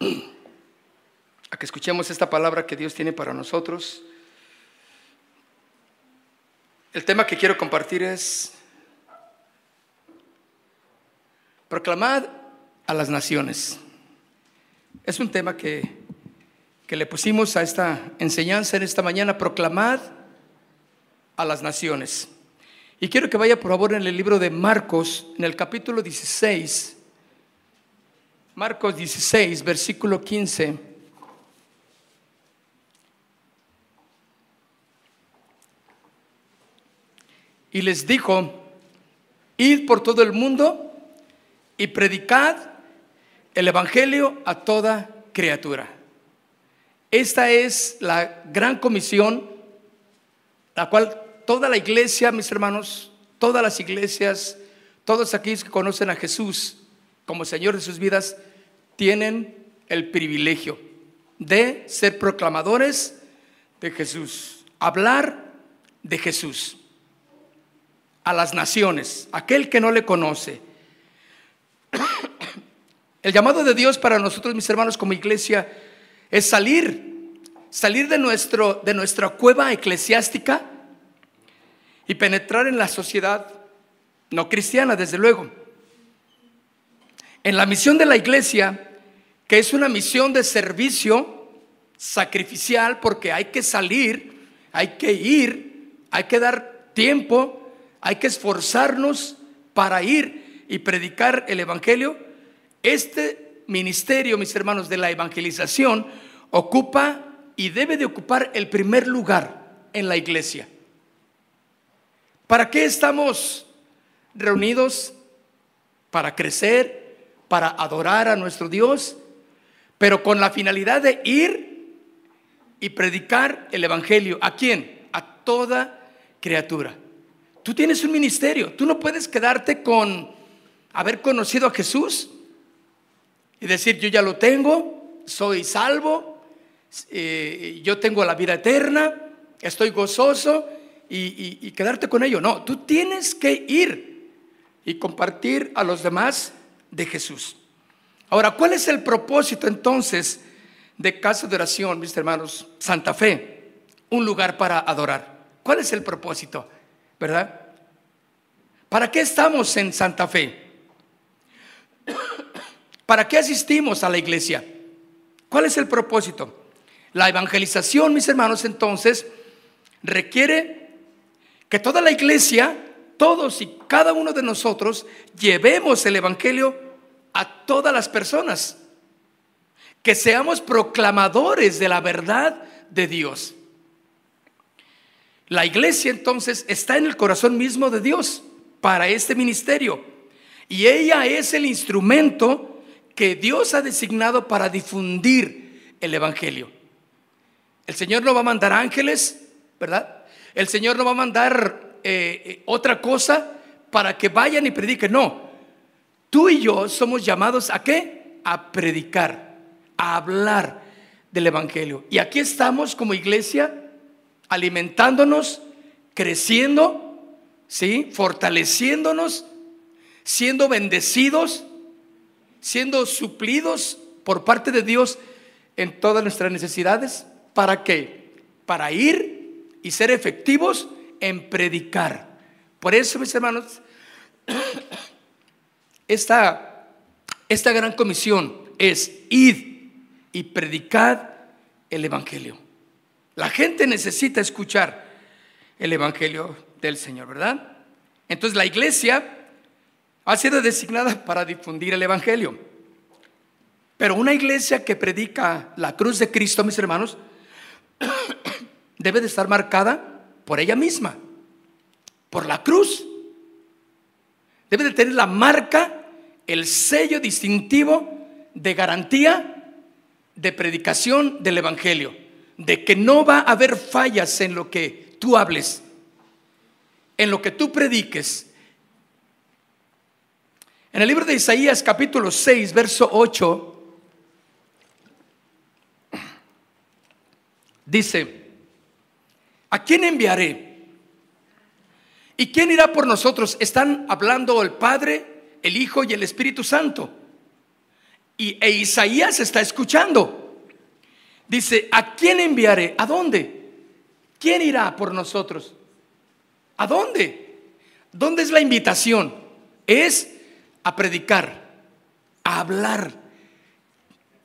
a que escuchemos esta palabra que Dios tiene para nosotros. El tema que quiero compartir es proclamad a las naciones. Es un tema que, que le pusimos a esta enseñanza en esta mañana, proclamad a las naciones. Y quiero que vaya por favor en el libro de Marcos, en el capítulo 16, Marcos 16, versículo 15. Y les dijo, id por todo el mundo y predicad el Evangelio a toda criatura. Esta es la gran comisión, la cual toda la iglesia, mis hermanos, todas las iglesias, todos aquellos que conocen a Jesús como Señor de sus vidas, tienen el privilegio de ser proclamadores de Jesús, hablar de Jesús a las naciones, aquel que no le conoce. El llamado de Dios para nosotros, mis hermanos, como iglesia, es salir, salir de, nuestro, de nuestra cueva eclesiástica y penetrar en la sociedad no cristiana, desde luego. En la misión de la iglesia, que es una misión de servicio sacrificial, porque hay que salir, hay que ir, hay que dar tiempo, hay que esforzarnos para ir y predicar el Evangelio. Este ministerio, mis hermanos, de la evangelización ocupa y debe de ocupar el primer lugar en la iglesia. ¿Para qué estamos reunidos? Para crecer, para adorar a nuestro Dios, pero con la finalidad de ir y predicar el Evangelio. ¿A quién? A toda criatura. Tú tienes un ministerio, tú no puedes quedarte con haber conocido a Jesús y decir, yo ya lo tengo, soy salvo, eh, yo tengo la vida eterna, estoy gozoso y, y quedarte con ello. No, tú tienes que ir y compartir a los demás de Jesús. Ahora, ¿cuál es el propósito entonces de Casa de Oración, mis hermanos? Santa Fe, un lugar para adorar. ¿Cuál es el propósito? ¿Verdad? ¿Para qué estamos en Santa Fe? ¿Para qué asistimos a la iglesia? ¿Cuál es el propósito? La evangelización, mis hermanos, entonces, requiere que toda la iglesia todos y cada uno de nosotros llevemos el Evangelio a todas las personas. Que seamos proclamadores de la verdad de Dios. La iglesia entonces está en el corazón mismo de Dios para este ministerio. Y ella es el instrumento que Dios ha designado para difundir el Evangelio. El Señor no va a mandar ángeles, ¿verdad? El Señor no va a mandar eh, eh, otra cosa para que vayan y prediquen. No, tú y yo somos llamados a qué? A predicar, a hablar del Evangelio. Y aquí estamos como iglesia alimentándonos, creciendo, ¿sí? Fortaleciéndonos, siendo bendecidos, siendo suplidos por parte de Dios en todas nuestras necesidades. ¿Para qué? Para ir y ser efectivos en predicar. Por eso, mis hermanos, esta, esta gran comisión es id y predicad el Evangelio. La gente necesita escuchar el Evangelio del Señor, ¿verdad? Entonces la iglesia ha sido designada para difundir el Evangelio. Pero una iglesia que predica la cruz de Cristo, mis hermanos, debe de estar marcada por ella misma, por la cruz. Debe de tener la marca, el sello distintivo de garantía de predicación del Evangelio, de que no va a haber fallas en lo que tú hables, en lo que tú prediques. En el libro de Isaías capítulo 6, verso 8, dice, ¿a quién enviaré? ¿Y quién irá por nosotros? Están hablando el Padre, el Hijo y el Espíritu Santo. Y e Isaías está escuchando. Dice, ¿a quién enviaré? ¿A dónde? ¿Quién irá por nosotros? ¿A dónde? ¿Dónde es la invitación? Es a predicar, a hablar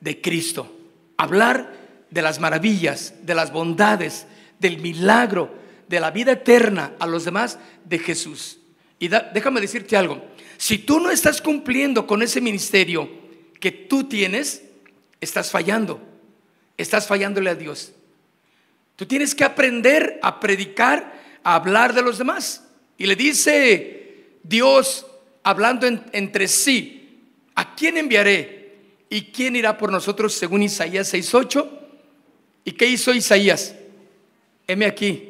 de Cristo, hablar de las maravillas, de las bondades, del milagro, de la vida eterna a los demás de Jesús. Y déjame decirte algo, si tú no estás cumpliendo con ese ministerio que tú tienes, estás fallando, estás fallándole a Dios. Tú tienes que aprender a predicar, a hablar de los demás. Y le dice Dios, hablando entre sí, ¿a quién enviaré? ¿Y quién irá por nosotros según Isaías 6.8? ¿Y qué hizo Isaías? Heme aquí,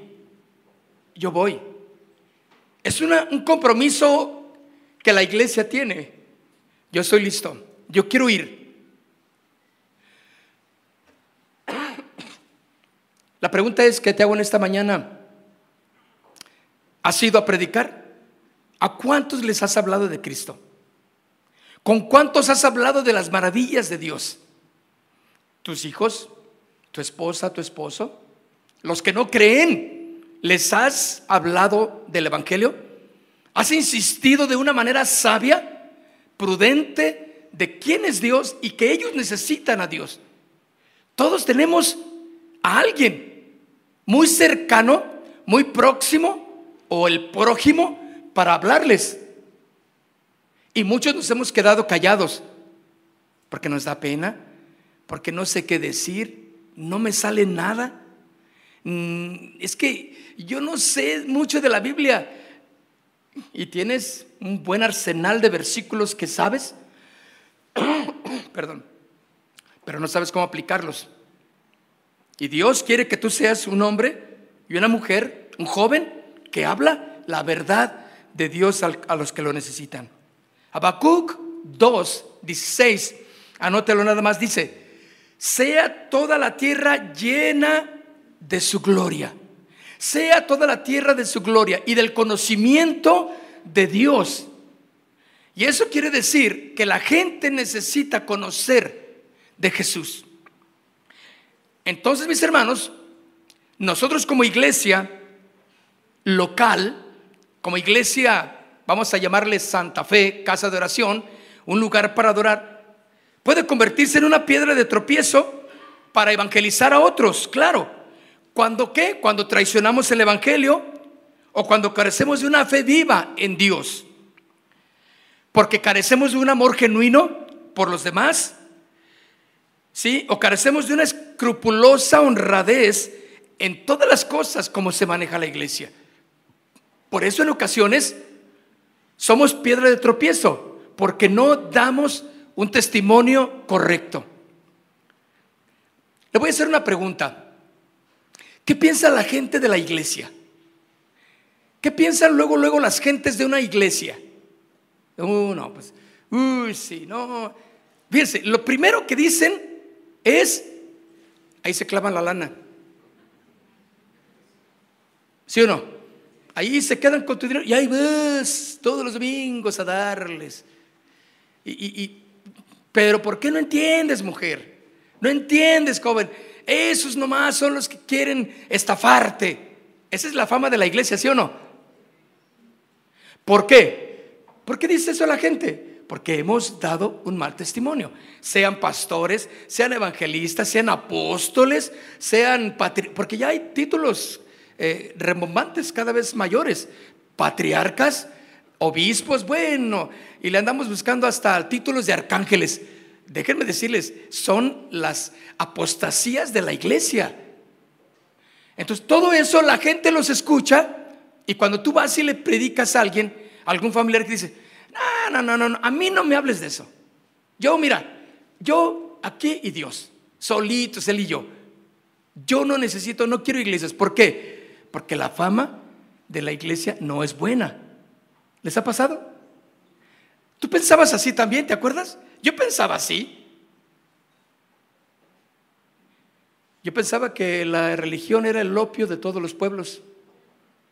yo voy. Es un compromiso que la iglesia tiene. Yo estoy listo, yo quiero ir. La pregunta es, ¿qué te hago en esta mañana? ¿Has ido a predicar? ¿A cuántos les has hablado de Cristo? ¿Con cuántos has hablado de las maravillas de Dios? ¿Tus hijos? ¿Tu esposa? ¿Tu esposo? Los que no creen, ¿les has hablado del Evangelio? ¿Has insistido de una manera sabia, prudente, de quién es Dios y que ellos necesitan a Dios? Todos tenemos a alguien muy cercano, muy próximo o el prójimo para hablarles. Y muchos nos hemos quedado callados porque nos da pena, porque no sé qué decir, no me sale nada. Mm, es que yo no sé mucho de la Biblia y tienes un buen arsenal de versículos que sabes, perdón, pero no sabes cómo aplicarlos. Y Dios quiere que tú seas un hombre y una mujer, un joven que habla la verdad de Dios a los que lo necesitan. Habacuc 2, 16, anótelo nada más, dice, sea toda la tierra llena de su gloria, sea toda la tierra de su gloria y del conocimiento de Dios. Y eso quiere decir que la gente necesita conocer de Jesús. Entonces, mis hermanos, nosotros como iglesia local, como iglesia, vamos a llamarle Santa Fe, casa de oración, un lugar para adorar, puede convertirse en una piedra de tropiezo para evangelizar a otros, claro. ¿Cuándo qué? Cuando traicionamos el Evangelio o cuando carecemos de una fe viva en Dios. Porque carecemos de un amor genuino por los demás. ¿Sí? O carecemos de una escrupulosa honradez en todas las cosas como se maneja la iglesia. Por eso en ocasiones somos piedra de tropiezo, porque no damos un testimonio correcto. Le voy a hacer una pregunta. ¿Qué piensa la gente de la iglesia? ¿Qué piensan luego, luego las gentes de una iglesia? Uh, no, pues, uy, sí, no. Fíjense, lo primero que dicen es, ahí se clavan la lana. ¿Sí o no? Ahí se quedan con tu dinero y ahí vas todos los domingos a darles. Y, pero ¿por qué no entiendes, mujer? No entiendes, joven. Esos nomás son los que quieren estafarte. Esa es la fama de la iglesia, ¿sí o no? ¿Por qué? ¿Por qué dice eso la gente? Porque hemos dado un mal testimonio. Sean pastores, sean evangelistas, sean apóstoles, sean porque ya hay títulos eh, cada vez mayores, patriarcas, obispos, bueno, y le andamos buscando hasta títulos de arcángeles. Déjenme decirles, son las apostasías de la iglesia. Entonces, todo eso la gente los escucha y cuando tú vas y le predicas a alguien, a algún familiar que dice, no, no, no, no, a mí no me hables de eso. Yo, mira, yo aquí y Dios, solitos, él y yo. Yo no necesito, no quiero iglesias. ¿Por qué? Porque la fama de la iglesia no es buena. ¿Les ha pasado? ¿Tú pensabas así también, te acuerdas? Yo pensaba así. Yo pensaba que la religión era el opio de todos los pueblos,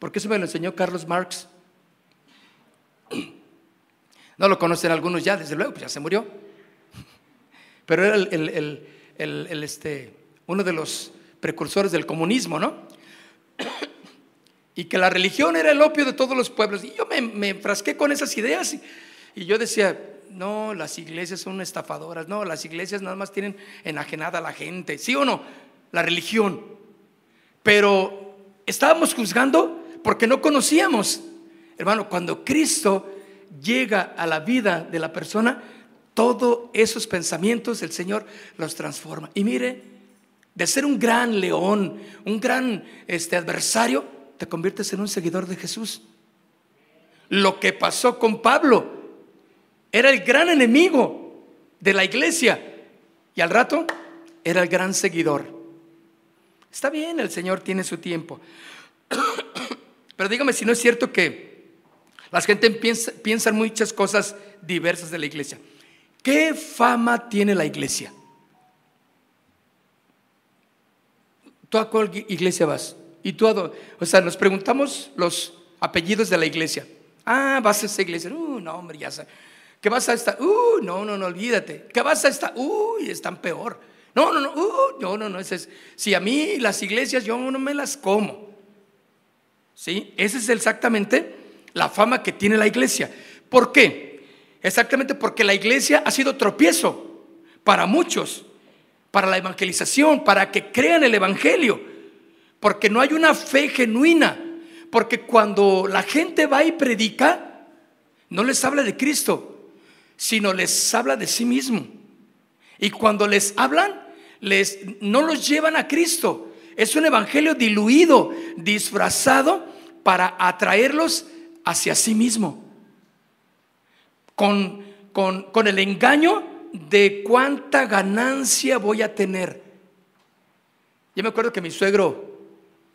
porque eso me lo enseñó Carlos Marx. No lo conocen algunos ya, desde luego, pues ya se murió. Pero era el, este, uno de los precursores del comunismo, ¿no? Y que la religión era el opio de todos los pueblos. Y yo me, me enfrasqué con esas ideas y, y yo decía, no, las iglesias son estafadoras, no, las iglesias nada más tienen enajenada a la gente, ¿sí o no? La religión. Pero estábamos juzgando porque no conocíamos. Hermano, cuando Cristo llega a la vida de la persona, todos esos pensamientos el Señor los transforma. Y mire, de ser un gran león, un gran este, adversario, te conviertes en un seguidor de Jesús. Lo que pasó con Pablo, era el gran enemigo de la iglesia y al rato era el gran seguidor. Está bien, el Señor tiene su tiempo. Pero dígame si no es cierto que la gente piensa, muchas cosas diversas de la iglesia. ¿Qué fama tiene la iglesia? ¿Tú a cuál iglesia vas? ¿Y tú a O sea, nos preguntamos los apellidos de la iglesia. Ah, vas a esa iglesia. Uh, no, hombre, ya sabes. ¿Qué vas a estar? Uh, no, no, no, olvídate. ¿Qué vas a estar? Uy, están peor. No, no, no, uh, no, no, no, ese es. Si a mí las iglesias yo no me las como. ¿Sí? Esa es exactamente la fama que tiene la iglesia. ¿Por qué? Exactamente porque la iglesia ha sido tropiezo para muchos, para la evangelización, para que crean el evangelio, porque no hay una fe genuina, porque cuando la gente va y predica, no les habla de Cristo, sino les habla de sí mismo. Y cuando les hablan, les, no los llevan a Cristo. Es un evangelio diluido, disfrazado para atraerlos hacia sí mismo. Con, con, con el engaño de cuánta ganancia voy a tener. Yo me acuerdo que mi suegro,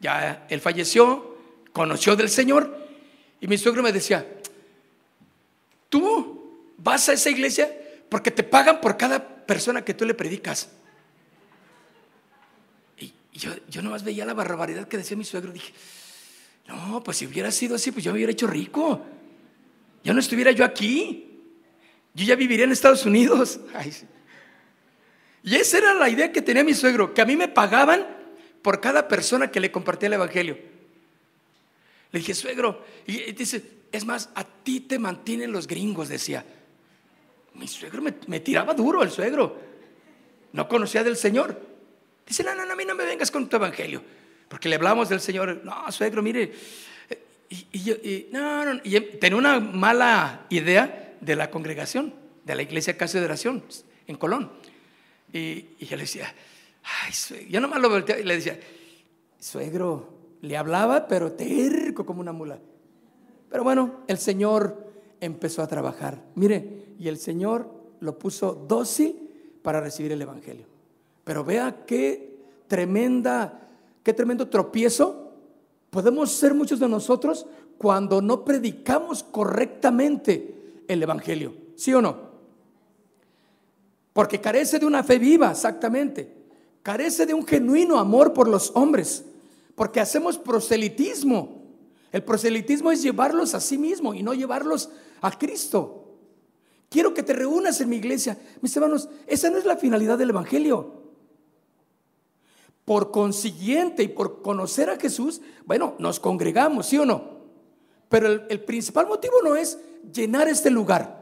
ya él falleció, conoció del Señor, y mi suegro me decía, tú vas a esa iglesia porque te pagan por cada persona que tú le predicas. Y yo, yo nomás veía la barbaridad que decía mi suegro. Dije, no, pues si hubiera sido así, pues yo me hubiera hecho rico. Ya no estuviera yo aquí. Yo ya viviría en Estados Unidos. Y esa era la idea que tenía mi suegro, que a mí me pagaban por cada persona que le compartía el Evangelio. Le dije, suegro, y dice, es más, a ti te mantienen los gringos, decía. Mi suegro me, tiraba duro, el suegro. No conocía del Señor. Dice, no, no, no, a mí no me vengas con tu evangelio. Porque le hablamos del Señor. No, suegro, mire. Y, yo, no, no, y tenía una mala idea de la congregación, de la iglesia Casa de Oración en Colón. Y, yo le decía, ay, suegro. Yo nomás lo volteaba y le decía, suegro, le hablaba, pero terco como una mula. Pero bueno, el Señor empezó a trabajar. Mire, y el Señor lo puso dócil para recibir el Evangelio. Pero vea qué tremenda, qué tremendo tropiezo podemos ser muchos de nosotros cuando no predicamos correctamente el Evangelio. ¿Sí o no? Porque carece de una fe viva, exactamente. Carece de un genuino amor por los hombres. Porque hacemos proselitismo. El proselitismo es llevarlos a sí mismo y no llevarlos a Cristo. Quiero que te reúnas en mi iglesia. Mis hermanos, esa no es la finalidad del Evangelio. Por consiguiente y por conocer a Jesús, bueno, nos congregamos, ¿sí o no? Pero el, principal motivo no es llenar este lugar.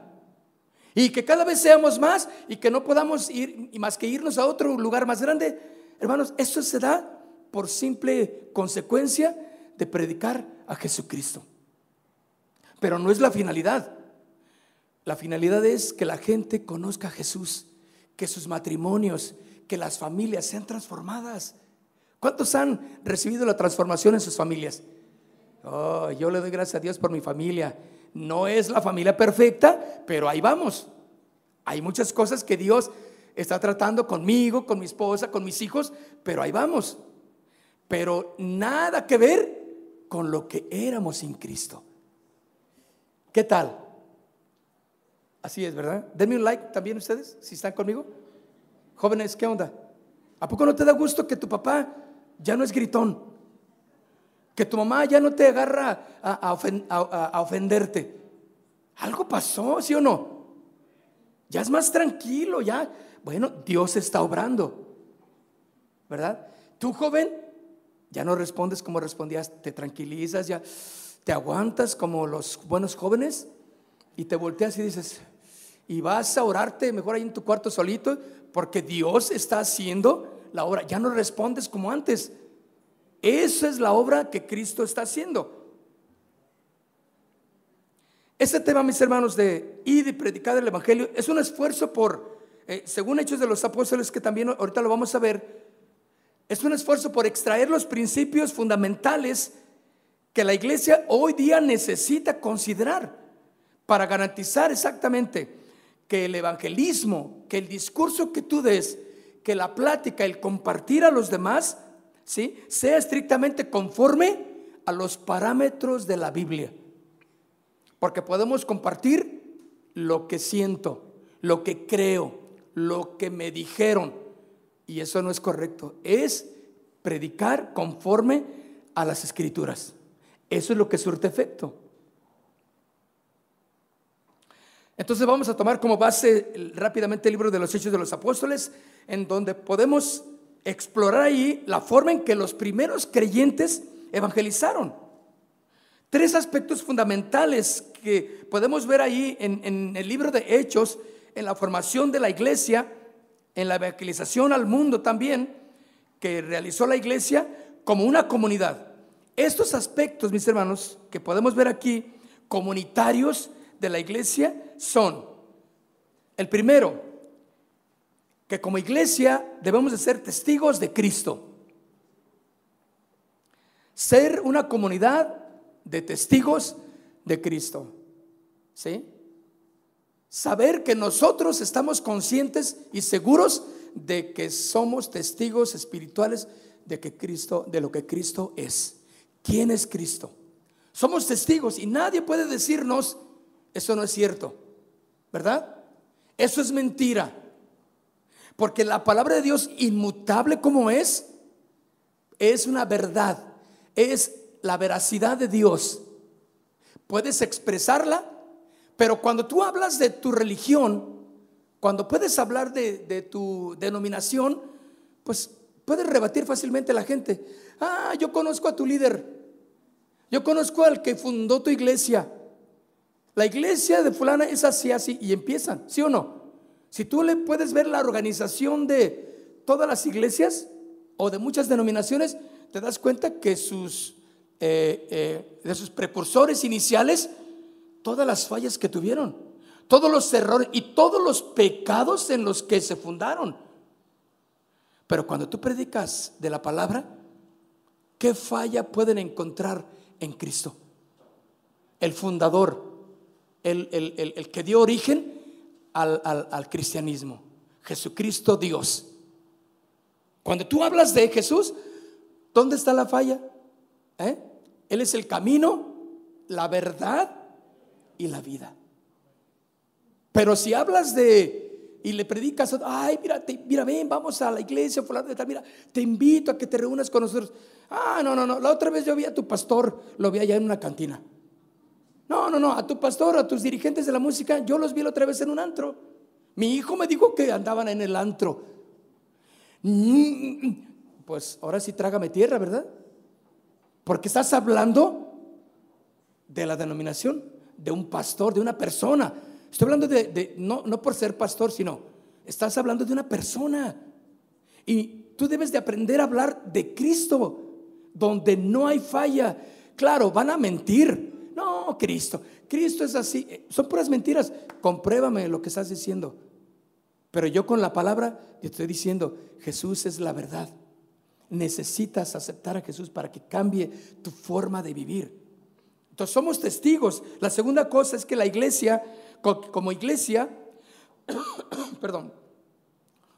Y que cada vez seamos más y que no podamos ir más que irnos a otro lugar más grande. Hermanos, eso se da por simple consecuencia de predicar a Jesucristo. Pero no es la finalidad. La finalidad es que la gente conozca a Jesús, que sus matrimonios, que las familias sean transformadas. ¿Cuántos han recibido la transformación en sus familias? Oh, yo le doy gracias a Dios por mi familia. No es la familia perfecta, pero ahí vamos. Hay muchas cosas que Dios está tratando conmigo, con mi esposa, con mis hijos, pero ahí vamos. Pero nada que ver con lo que éramos sin Cristo. ¿Qué tal? Así es, ¿verdad? Denme un like también ustedes, si están conmigo. Jóvenes, ¿qué onda? ¿A poco no te da gusto que tu papá ya no es gritón? Que tu mamá ya no te agarra a, ofenderte. Algo pasó, ¿sí o no? Ya es más tranquilo, ya. Bueno, Dios está obrando. ¿Verdad? Tú, joven, ya no respondes como respondías, te tranquilizas, ya te aguantas como los buenos jóvenes y te volteas y dices, y vas a orarte mejor ahí en tu cuarto solito, porque Dios está haciendo la obra. Ya no respondes como antes. Esa es la obra que Cristo está haciendo. Este tema, mis hermanos, de ir y predicar el Evangelio, es un esfuerzo por, eh, según Hechos de los Apóstoles, que también ahorita lo vamos a ver, es un esfuerzo por extraer los principios fundamentales que la iglesia hoy día necesita considerar para garantizar exactamente que el evangelismo, que el discurso que tú des, que la plática, el compartir a los demás, ¿sí? sea estrictamente conforme a los parámetros de la Biblia. Porque podemos compartir lo que siento, lo que creo, lo que me dijeron. Y eso no es correcto. Es predicar conforme a las escrituras. Eso es lo que surte efecto. Entonces vamos a tomar como base rápidamente el libro de los Hechos de los Apóstoles, en donde podemos explorar ahí la forma en que los primeros creyentes evangelizaron. Tres aspectos fundamentales que podemos ver ahí en, el libro de Hechos, en la formación de la iglesia, en la evangelización al mundo también, que realizó la iglesia como una comunidad. Estos aspectos, mis hermanos, que podemos ver aquí, comunitarios de la iglesia, son, el primero, que como iglesia debemos de ser testigos de Cristo. Ser una comunidad de testigos de Cristo. ¿Sí? Saber que nosotros estamos conscientes y seguros de que somos testigos espirituales de que Cristo, de lo que Cristo es. ¿Quién es Cristo? Somos testigos y nadie puede decirnos, eso no es cierto, ¿verdad? Eso es mentira. Porque la palabra de Dios, inmutable como es, es una verdad, es la veracidad de Dios. Puedes expresarla, pero cuando tú hablas de tu religión, cuando puedes hablar de, de tu denominación, pues puedes rebatir fácilmente a la gente. Ah, yo conozco a tu líder. Yo conozco al que fundó tu iglesia. La iglesia de fulana es así, así, y empiezan, ¿sí o no? Si tú le puedes ver la organización de todas las iglesias o de muchas denominaciones, te das cuenta que sus, eh, eh, de sus precursores iniciales, todas las fallas que tuvieron, todos los errores y todos los pecados en los que se fundaron. Pero cuando tú predicas de la palabra, ¿qué falla pueden encontrar en Cristo. El fundador, el, que dio origen al, cristianismo. Jesucristo Dios. Cuando tú hablas de Jesús, ¿dónde está la falla? ¿Eh? Él es el camino, la verdad y la vida. Pero si hablas de y le predicas, ay, mira, mira, ven, vamos a la iglesia, mira, te invito a que te reúnas con nosotros. Ah, no, no, no. La otra vez yo vi a tu pastor, lo vi allá en una cantina. No, no, no. A tu pastor, a tus dirigentes de la música, yo los vi la otra vez en un antro. Mi hijo me dijo que andaban en el antro. Mm, pues ahora sí trágame tierra, ¿verdad? Porque estás hablando de la denominación, de un pastor, de una persona. Estoy hablando de, de no, no por ser pastor, sino estás hablando de una persona. Y tú debes de aprender a hablar de Cristo donde no hay falla. Claro, van a mentir. No, Cristo, Cristo es así. Son puras mentiras. Compruébame lo que estás diciendo. Pero yo con la palabra te estoy diciendo, Jesús es la verdad. Necesitas aceptar a Jesús para que cambie tu forma de vivir. Entonces somos testigos. La segunda cosa es que la iglesia, como iglesia, perdón,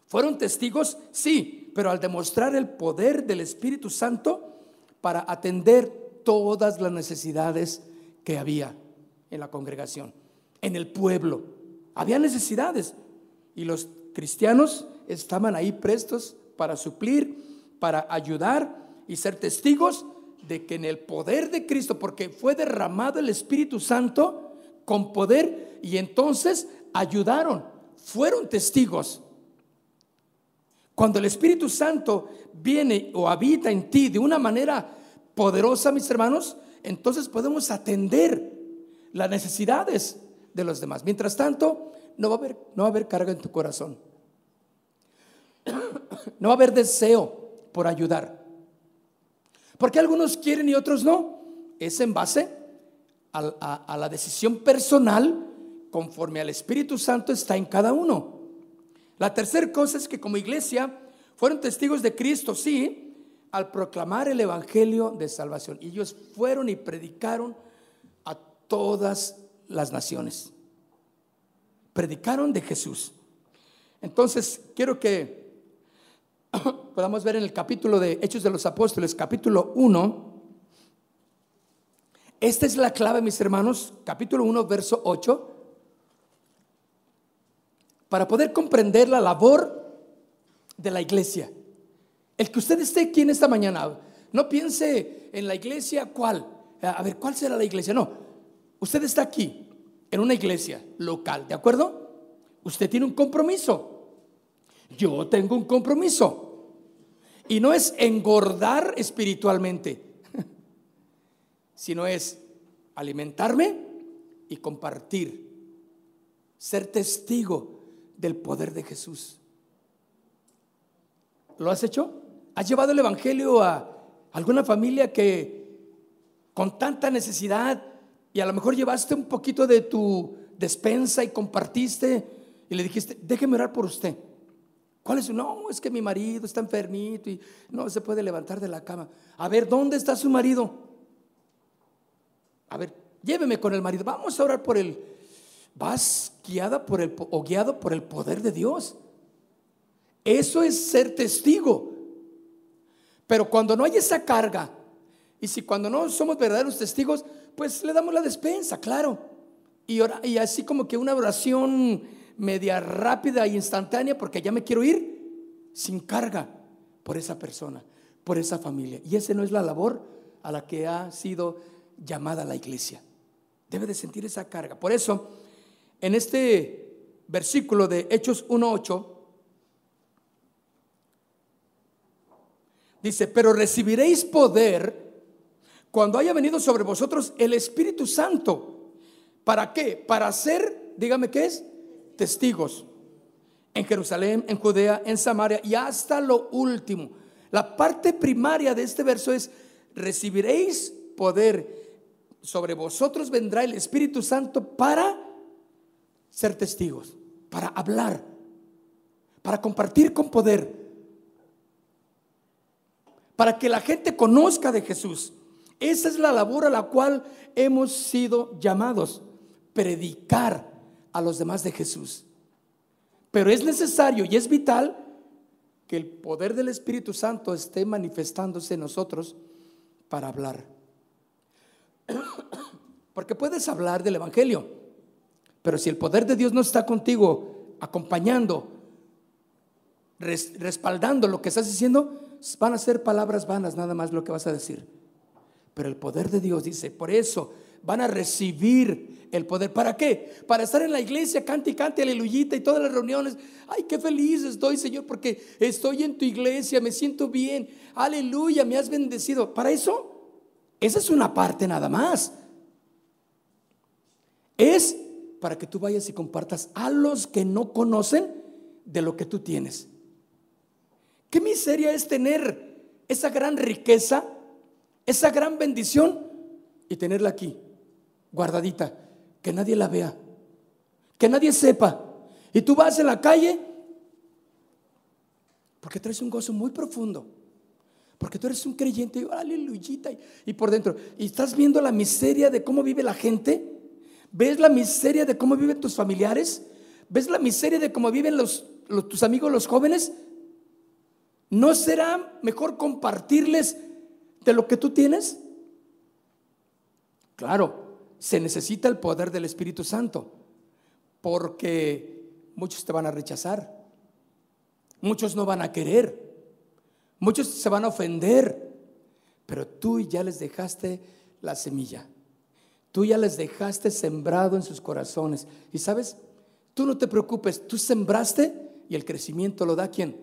Fueron testigos, sí, pero al demostrar el poder del Espíritu Santo para atender todas las necesidades que había en la congregación, en el pueblo. Había necesidades y los cristianos estaban ahí prestos para suplir, para ayudar y ser testigos de que en el poder de Cristo, porque fue derramado el Espíritu Santo con poder y entonces ayudaron, fueron testigos. Cuando el Espíritu Santo viene o habita en ti de una manera poderosa, mis hermanos, entonces podemos atender las necesidades de los demás. Mientras tanto, no va a haber, no va a haber carga en tu corazón. No va a haber deseo por ayudar. Porque algunos quieren y otros no. Es en base a, a la decisión personal conforme al Espíritu Santo está en cada uno. La tercera cosa es que como iglesia fueron testigos de Cristo, sí, al proclamar el Evangelio de salvación. Y ellos fueron y predicaron a todas las naciones. Predicaron de Jesús. Entonces, quiero que podamos ver en el capítulo de Hechos de los Apóstoles, capítulo 1. Esta es la clave, mis hermanos, capítulo 1, verso 8, para poder comprender la labor de la iglesia. El que usted esté aquí en esta mañana, no piense en la iglesia cuál. A ver, ¿cuál será la iglesia? No, usted está aquí en una iglesia local, ¿de acuerdo? Usted tiene un compromiso. Yo tengo un compromiso. Y no es engordar espiritualmente, sino es alimentarme y compartir, ser testigo del poder de Jesús. ¿Lo has hecho? ¿Has llevado el Evangelio a alguna familia que con tanta necesidad y a lo mejor llevaste un poquito de tu despensa y compartiste y le dijiste, déjeme orar por usted? ¿Cuál es su? No, es que mi marido está enfermito y no se puede levantar de la cama. A ver, ¿dónde está su marido? A ver, lléveme con el marido. Vamos a orar por él. Vas guiada por el o guiado por el poder de Dios. Eso es ser testigo. Pero cuando no hay esa carga, y si cuando no somos verdaderos testigos, pues le damos la despensa, claro. Y, y así como que una oración media rápida e instantánea, porque ya me quiero ir, sin carga por esa persona, por esa familia. Y esa no es la labor a la que ha sido llamada la iglesia. Debe de sentir esa carga. Por eso, en este versículo de Hechos 1.8, Dice, pero recibiréis poder cuando haya venido sobre vosotros el Espíritu Santo. ¿Para qué? Para ser, dígame qué es, testigos en Jerusalén, en Judea, en Samaria y hasta lo último. La parte primaria de este verso es, recibiréis poder, sobre vosotros vendrá el Espíritu Santo para ser testigos, para hablar, para compartir con poder para que la gente conozca de Jesús. Esa es la labor a la cual hemos sido llamados, predicar a los demás de Jesús. Pero es necesario y es vital que el poder del Espíritu Santo esté manifestándose en nosotros para hablar. Porque puedes hablar del Evangelio, pero si el poder de Dios no está contigo, acompañando, respaldando lo que estás diciendo, van a ser palabras vanas nada más lo que vas a decir. Pero el poder de Dios dice, por eso van a recibir el poder. ¿Para qué? Para estar en la iglesia, cante y cante, aleluyita y todas las reuniones. Ay, qué feliz estoy, Señor, porque estoy en tu iglesia, me siento bien. Aleluya, me has bendecido. ¿Para eso? Esa es una parte nada más. Es para que tú vayas y compartas a los que no conocen de lo que tú tienes. Qué miseria es tener esa gran riqueza, esa gran bendición y tenerla aquí, guardadita, que nadie la vea, que nadie sepa. Y tú vas en la calle porque traes un gozo muy profundo. Porque tú eres un creyente, aleluyita, y por dentro, y estás viendo la miseria de cómo vive la gente, ves la miseria de cómo viven tus familiares, ves la miseria de cómo viven los tus amigos los jóvenes? ¿No será mejor compartirles de lo que tú tienes? Claro, se necesita el poder del Espíritu Santo, porque muchos te van a rechazar, muchos no van a querer, muchos se van a ofender, pero tú ya les dejaste la semilla, tú ya les dejaste sembrado en sus corazones. Y sabes, tú no te preocupes, tú sembraste y el crecimiento lo da quién?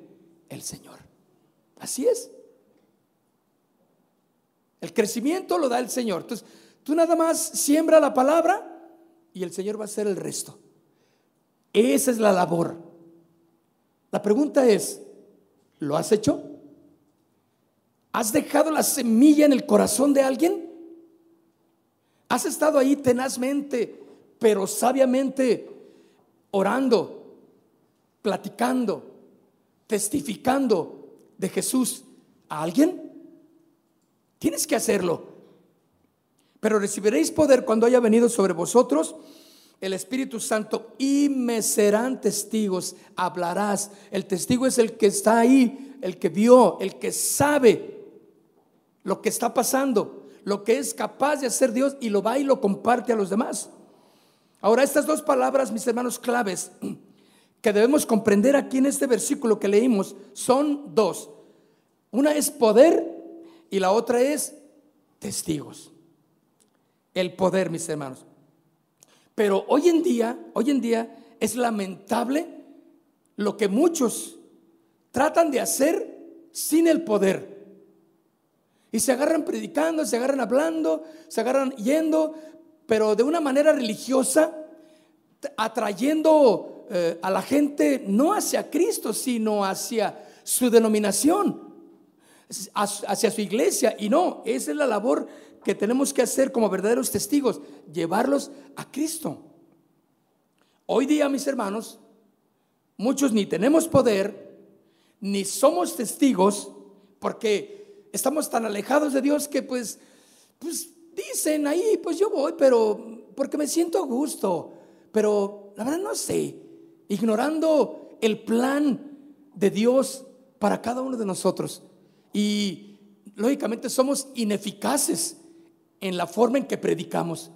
El Señor. Así es. El crecimiento lo da el Señor. Entonces, tú nada más siembra la palabra y el Señor va a hacer el resto. Esa es la labor. La pregunta es, ¿lo has hecho? ¿Has dejado la semilla en el corazón de alguien? ¿Has estado ahí tenazmente, pero sabiamente orando, platicando, testificando de Jesús a alguien? Tienes que hacerlo. Pero recibiréis poder cuando haya venido sobre vosotros el Espíritu Santo y me serán testigos. Hablarás. El testigo es el que está ahí, el que vio, el que sabe lo que está pasando, lo que es capaz de hacer Dios y lo va y lo comparte a los demás. Ahora, estas dos palabras, mis hermanos, claves que debemos comprender aquí en este versículo que leímos son dos. Una es poder y la otra es testigos. El poder, mis hermanos. Pero hoy en día, hoy en día es lamentable lo que muchos tratan de hacer sin el poder. Y se agarran predicando, se agarran hablando, se agarran yendo, pero de una manera religiosa, atrayendo eh, a la gente no hacia Cristo, sino hacia su denominación hacia su iglesia. Y no, esa es la labor que tenemos que hacer como verdaderos testigos, llevarlos a Cristo. Hoy día, mis hermanos, muchos ni tenemos poder, ni somos testigos, porque estamos tan alejados de Dios que pues, pues dicen ahí, pues yo voy, pero porque me siento a gusto, pero la verdad no sé, ignorando el plan de Dios para cada uno de nosotros. Y lógicamente somos ineficaces en la forma en que predicamos.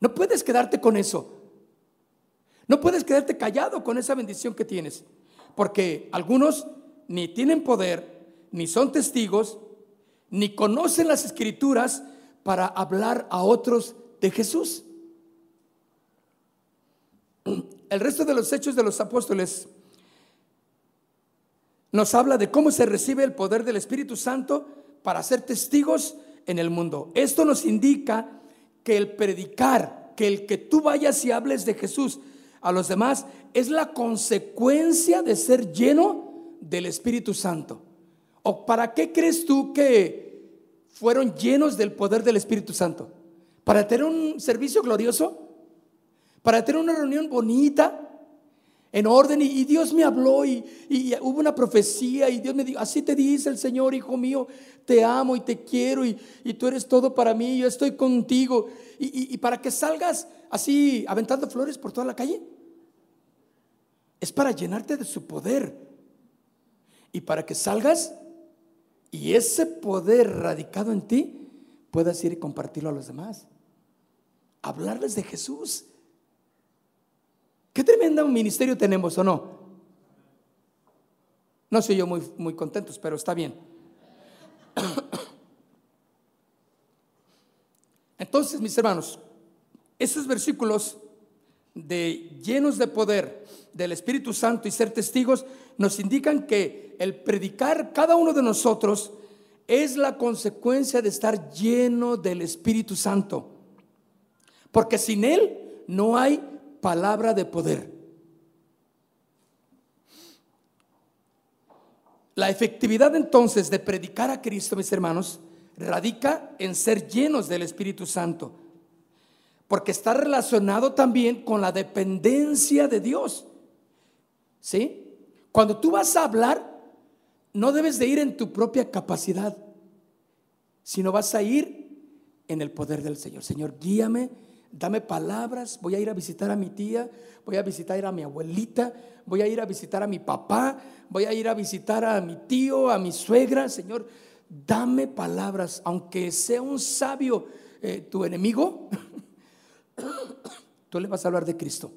No puedes quedarte con eso. No puedes quedarte callado con esa bendición que tienes. Porque algunos ni tienen poder, ni son testigos, ni conocen las escrituras para hablar a otros de Jesús. El resto de los hechos de los apóstoles nos habla de cómo se recibe el poder del Espíritu Santo para ser testigos en el mundo. Esto nos indica que el predicar, que el que tú vayas y hables de Jesús a los demás, es la consecuencia de ser lleno del Espíritu Santo. ¿O para qué crees tú que fueron llenos del poder del Espíritu Santo? ¿Para tener un servicio glorioso? ¿Para tener una reunión bonita? en orden y, Dios me habló y, hubo una profecía y Dios me dijo, así te dice el Señor, hijo mío, te amo y te quiero y, tú eres todo para mí, yo estoy contigo. Y, para que salgas así aventando flores por toda la calle, es para llenarte de su poder. Y para que salgas y ese poder radicado en ti puedas ir y compartirlo a los demás. Hablarles de Jesús Qué tremendo ministerio tenemos, ¿o no? No soy yo muy, muy contentos, pero está bien. Entonces, mis hermanos, esos versículos de llenos de poder del Espíritu Santo y ser testigos nos indican que el predicar cada uno de nosotros es la consecuencia de estar lleno del Espíritu Santo. Porque sin Él no hay palabra de poder. La efectividad entonces de predicar a Cristo, mis hermanos, radica en ser llenos del Espíritu Santo, porque está relacionado también con la dependencia de Dios. ¿Sí? Cuando tú vas a hablar, no debes de ir en tu propia capacidad, sino vas a ir en el poder del Señor. Señor, guíame Dame palabras, voy a ir a visitar a mi tía, voy a visitar a mi abuelita, voy a ir a visitar a mi papá, voy a ir a visitar a mi tío, a mi suegra, Señor, dame palabras, aunque sea un sabio eh, tu enemigo, tú le vas a hablar de Cristo.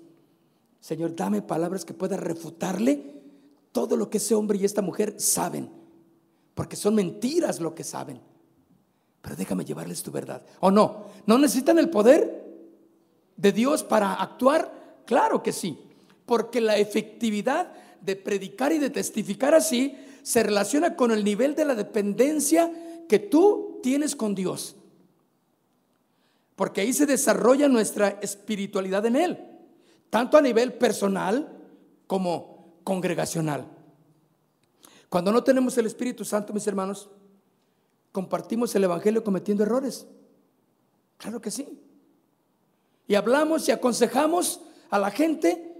Señor, dame palabras que pueda refutarle todo lo que ese hombre y esta mujer saben, porque son mentiras lo que saben. Pero déjame llevarles tu verdad. ¿O no? ¿No necesitan el poder de Dios para actuar? Claro que sí, porque la efectividad de predicar y de testificar así se relaciona con el nivel de la dependencia que tú tienes con Dios. Porque ahí se desarrolla nuestra espiritualidad en Él, tanto a nivel personal como congregacional. Cuando no tenemos el Espíritu Santo, mis hermanos, compartimos el Evangelio cometiendo errores. Claro que sí. Y hablamos y aconsejamos a la gente.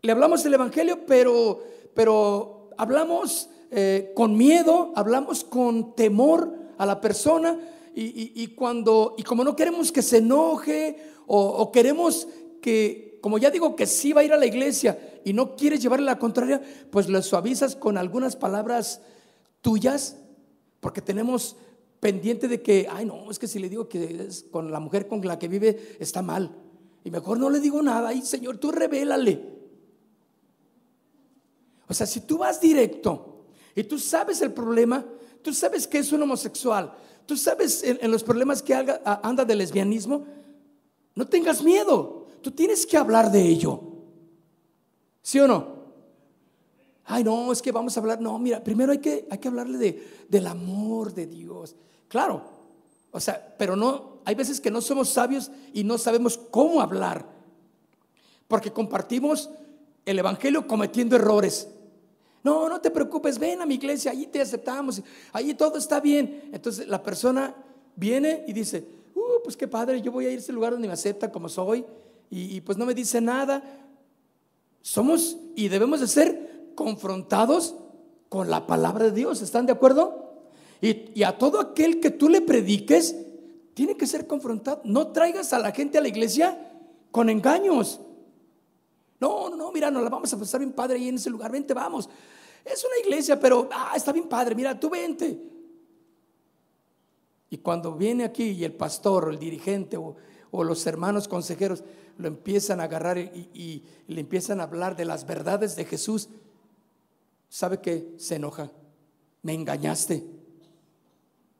Le hablamos el Evangelio, pero, pero hablamos eh, con miedo, hablamos con temor a la persona. Y, cuando, y como no queremos que se enoje o, o queremos que, como ya digo, que sí va a ir a la iglesia y no quieres llevarle la contraria, pues le suavizas con algunas palabras tuyas porque tenemos pendiente de que, ay no, es que si le digo que es con la mujer con la que vive está mal. Y mejor no le digo nada. Ay, Señor, tú revélale. O sea, si tú vas directo y tú sabes el problema, tú sabes que es un homosexual, tú sabes en, los problemas que anda de lesbianismo, no tengas miedo. Tú tienes que hablar de ello. ¿Sí o no? Ay, no, es que vamos a hablar. No, mira, primero hay que, hay que hablarle de, del amor de Dios. Claro, o sea, pero no, hay veces que no somos sabios y no sabemos cómo hablar. Porque compartimos el Evangelio cometiendo errores. No, no te preocupes, ven a mi iglesia, allí te aceptamos, allí todo está bien. Entonces la persona viene y dice, uh, pues qué padre, yo voy a ir a ese lugar donde me acepta como soy y, y pues no me dice nada. Somos y debemos de ser confrontados con la palabra de Dios. ¿Están de acuerdo? Y, a todo aquel que tú le prediques, tiene que ser confrontado. No traigas a la gente a la iglesia con engaños. No, no, mira, nos la vamos a pasar bien padre ahí en ese lugar. Vente, vamos. Es una iglesia, pero ah, está bien padre. Mira, tú vente. Y cuando viene aquí y el pastor o el dirigente o, los hermanos consejeros lo empiezan a agarrar y, le empiezan a hablar de las verdades de Jesús, ¿sabe qué? Se enoja. Me engañaste.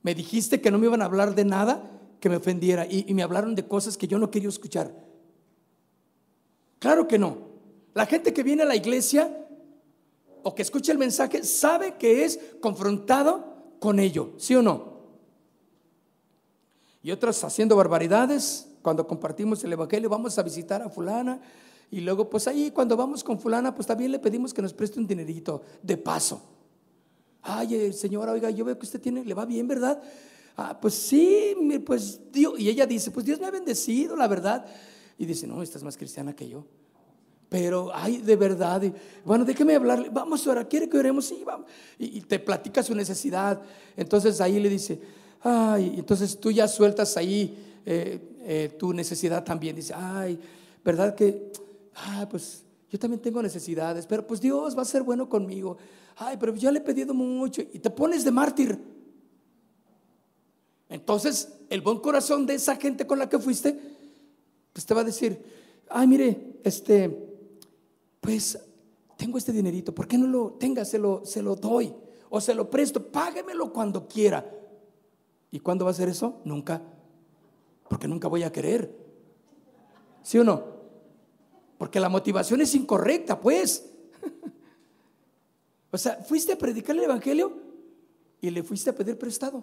Me dijiste que no me iban a hablar de nada que me ofendiera y, me hablaron de cosas que yo no quería escuchar. Claro que no. La gente que viene a la iglesia o que escucha el mensaje sabe que es confrontado con ello, ¿sí o no? Y otros haciendo barbaridades, cuando compartimos el Evangelio, vamos a visitar a fulana y luego, pues ahí cuando vamos con fulana, pues también le pedimos que nos preste un dinerito de paso. Ay, eh, señora, oiga, yo veo que usted tiene, le va bien, ¿verdad? Ah, pues sí, pues Dios. Y ella dice, pues Dios me ha bendecido, la verdad. Y dice, no, estás más cristiana que yo. Pero, ay, de verdad. bueno, déjeme hablarle. Vamos ahora, ¿quiere que oremos? Sí, vamos. Y, te platica su necesidad. Entonces ahí le dice, ay, entonces tú ya sueltas ahí eh, eh, tu necesidad también. Dice, ay, ¿verdad que ah, pues yo también tengo necesidades, pero pues Dios va a ser bueno conmigo. Ay, pero ya le he pedido mucho y te pones de mártir. Entonces, el buen corazón de esa gente con la que fuiste, pues te va a decir, ay, mire, este, pues tengo este dinerito, ¿por qué no lo tenga? Se lo, se lo doy o se lo presto, páguemelo cuando quiera. ¿Y cuándo va a ser eso? Nunca, porque nunca voy a querer. ¿Sí o no? Porque la motivación es incorrecta, pues. O sea, fuiste a predicar el Evangelio y le fuiste a pedir prestado.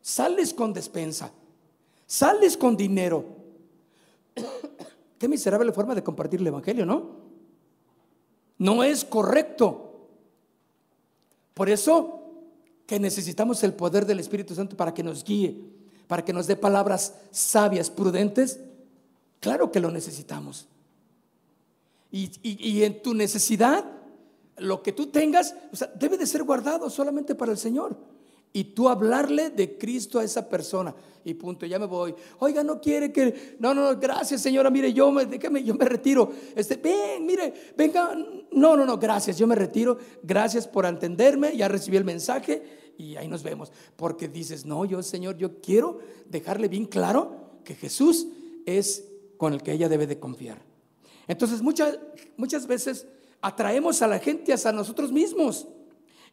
Sales con despensa, sales con dinero. Qué miserable forma de compartir el Evangelio, ¿no? No es correcto. Por eso que necesitamos el poder del Espíritu Santo para que nos guíe, para que nos dé palabras sabias, prudentes Claro que lo necesitamos. Y, en tu necesidad, lo que tú tengas, debe de ser guardado solamente para el Señor. y tú hablarle de Cristo a esa persona. Y punto, ya me voy. Oiga, no quiere que. No, no, gracias, señora. Mire, yo me, yo me retiro. Este, ven, mire, venga. No, no, no, gracias. Yo me retiro. Gracias por entenderme. Ya recibí el mensaje y ahí nos vemos. Porque dices, no, yo, Señor, yo quiero dejarle bien claro que Jesús es con el que ella debe de confiar. Entonces, muchas, muchas veces atraemos a la gente hacia nosotros mismos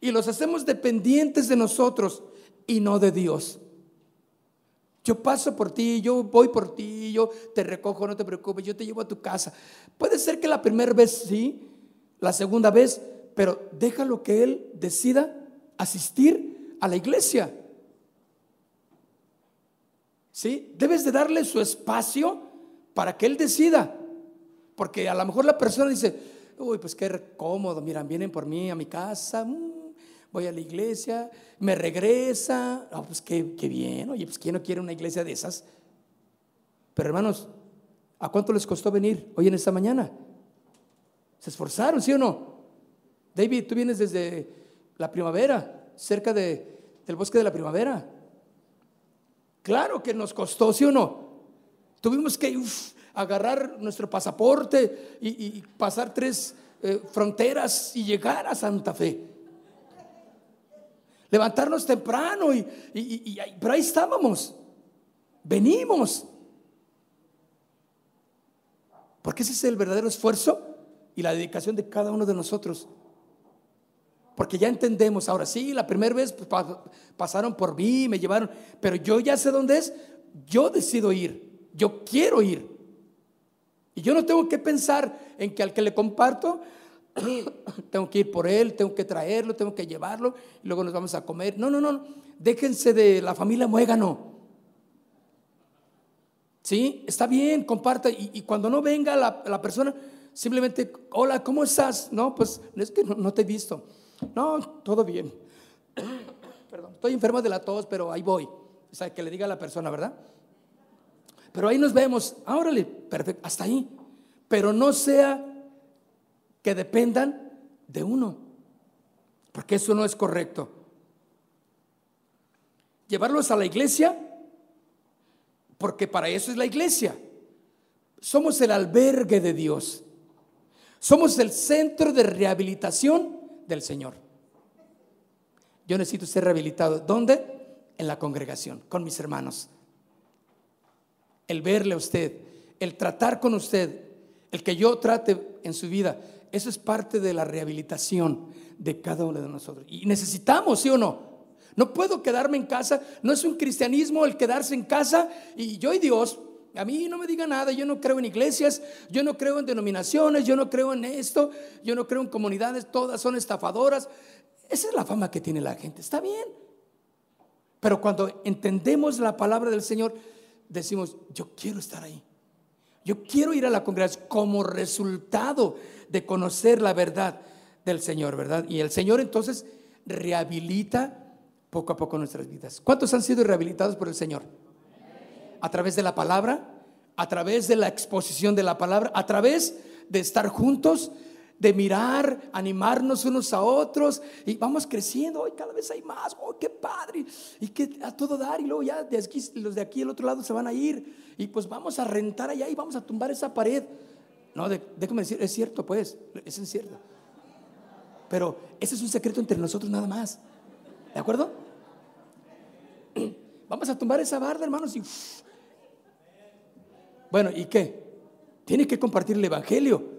y los hacemos dependientes de nosotros y no de Dios. Yo paso por ti, yo voy por ti, yo te recojo, no te preocupes, yo te llevo a tu casa. Puede ser que la primera vez sí, la segunda vez, pero déjalo que Él decida asistir a la iglesia. ¿Sí? Debes de darle su espacio para que Él decida. Porque a lo mejor la persona dice, uy, pues qué cómodo, miran, vienen por mí a mi casa, mm, voy a la iglesia, me regresa, oh, pues qué, bien, oye, pues ¿quién no quiere una iglesia de esas? Pero hermanos, ¿a cuánto les costó venir hoy en esta mañana? ¿Se esforzaron, sí o no? David, tú vienes desde la primavera, cerca de, del bosque de la primavera. Claro que nos costó, sí o no. Tuvimos que agarrar nuestro pasaporte y, pasar tres eh, fronteras y llegar a Santa Fe levantarnos temprano, y, pero ahí estábamos, venimos. Porque ese es el verdadero esfuerzo y la dedicación de cada uno de nosotros. Porque ya entendemos, ahora sí, la primera vez pues, pasaron por mí, me llevaron, pero yo ya sé dónde es, yo decido ir, yo quiero ir. Y yo no tengo que pensar en que al que le comparto, tengo que ir por él, tengo que traerlo, tengo que llevarlo y luego nos vamos a comer. No, no, no, déjense de la familia muégano. ¿Sí? Está bien, comparta. Y, cuando no venga la, persona, simplemente, hola, ¿cómo estás? No, pues es que no, te he visto. No, todo bien. Perdón, estoy enfermo de la tos, pero ahí voy. O sea, que le diga a la persona, ¿verdad? Pero ahí nos vemos. Ah, órale, perfecto, hasta ahí. Pero no sea que dependan de uno, porque eso no es correcto. Llevarlos a la iglesia, porque para eso es la iglesia. Somos el albergue de Dios. Somos el centro de rehabilitación del Señor. Yo necesito ser rehabilitado. ¿Dónde? En la congregación, con mis hermanos. El verle a usted, el tratar con usted, el que yo trate en su vida, eso es parte de la rehabilitación de cada uno de nosotros. Y necesitamos, ¿sí o no? No puedo quedarme en casa. No es un cristianismo el quedarse en casa y yo y Dios. A mí no me diga nada, yo no creo en iglesias, yo no creo en denominaciones, yo no creo en esto, yo no creo en comunidades, todas son estafadoras. Esa es la fama que tiene la gente, está bien. Pero cuando entendemos la palabra del Señor, decimos, yo quiero estar ahí. Yo quiero ir a la congregación como resultado de conocer la verdad del Señor, ¿verdad? Y el Señor entonces rehabilita poco a poco nuestras vidas. ¿Cuántos han sido rehabilitados por el Señor? A través de la palabra, a través de la exposición de la palabra, a través de estar juntos, de mirar, animarnos unos a otros y vamos creciendo, hoy cada vez hay más, oh, qué padre, y que a todo dar y luego ya de aquí, los de aquí al otro lado se van a ir y pues vamos a rentar allá y vamos a tumbar esa pared. No, déjame decir, es cierto, pues, es cierto. Pero ese es un secreto entre nosotros nada más. ¿De acuerdo? Vamos a tumbar esa barda, hermanos. Y, bueno, ¿y qué? Tiene que compartir el Evangelio.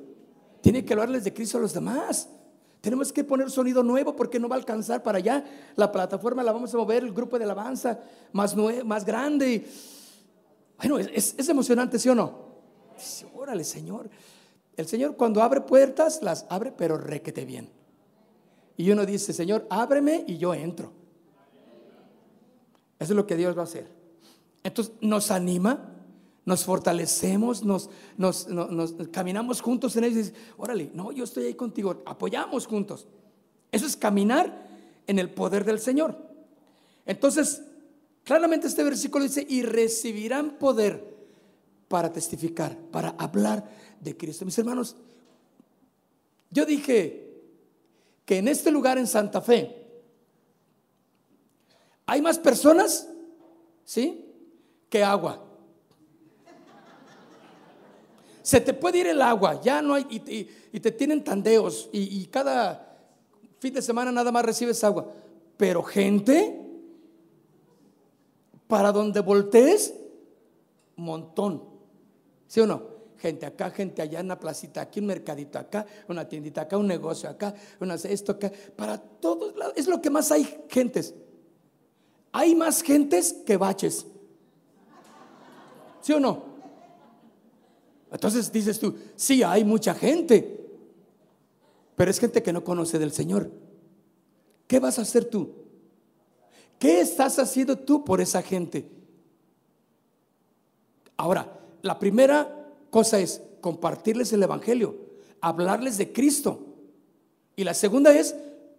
Tiene que hablarles de Cristo a los demás. Tenemos que poner sonido nuevo porque no va a alcanzar para allá. La plataforma la vamos a mover, el grupo de alabanza más, más grande. Bueno, es, emocionante, ¿sí o no? órale, Señor. El Señor cuando abre puertas, las abre, pero requete bien. Y uno dice, Señor, ábreme y yo entro. Eso es lo que Dios va a hacer. Entonces nos anima, nos fortalecemos, nos, nos, caminamos juntos en él y dice, órale, no, yo estoy ahí contigo, apoyamos juntos. Eso es caminar en el poder del Señor. Entonces, claramente este versículo dice, y recibirán poder para testificar, para hablar de Cristo. Mis hermanos, yo dije que en este lugar en Santa Fe Hay más personas, ¿sí? Que agua. Se te puede ir el agua, ya no hay, y, te tienen tandeos, y, cada fin de semana nada más recibes agua. Pero gente, para donde voltees, montón. ¿Sí o no? Gente acá, gente allá, en la placita, aquí un mercadito acá, una tiendita acá, un negocio acá, una, esto acá. Para todos es lo que más hay gentes. Hay más gentes que baches. ¿Sí o no? Entonces dices tú, sí, hay mucha gente, pero es gente que no conoce del Señor. ¿Qué vas a hacer tú? ¿Qué estás haciendo tú por esa gente? Ahora, la primera cosa es compartirles el Evangelio, hablarles de Cristo. Y la segunda es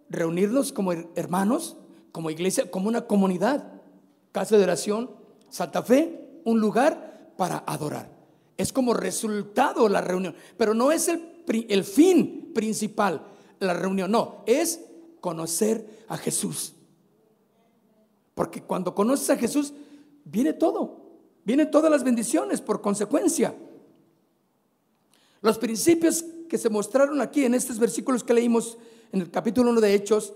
reunirnos como hermanos, como iglesia, como una comunidad. Casa de oración, Santa Fe, un lugar para adorar. Es como resultado la reunión, pero no es el, fin principal, la reunión, no, es conocer a Jesús. Porque cuando conoces a Jesús, viene todo, vienen todas las bendiciones por consecuencia. Los principios que se mostraron aquí en estos versículos que leímos en el capítulo 1 de Hechos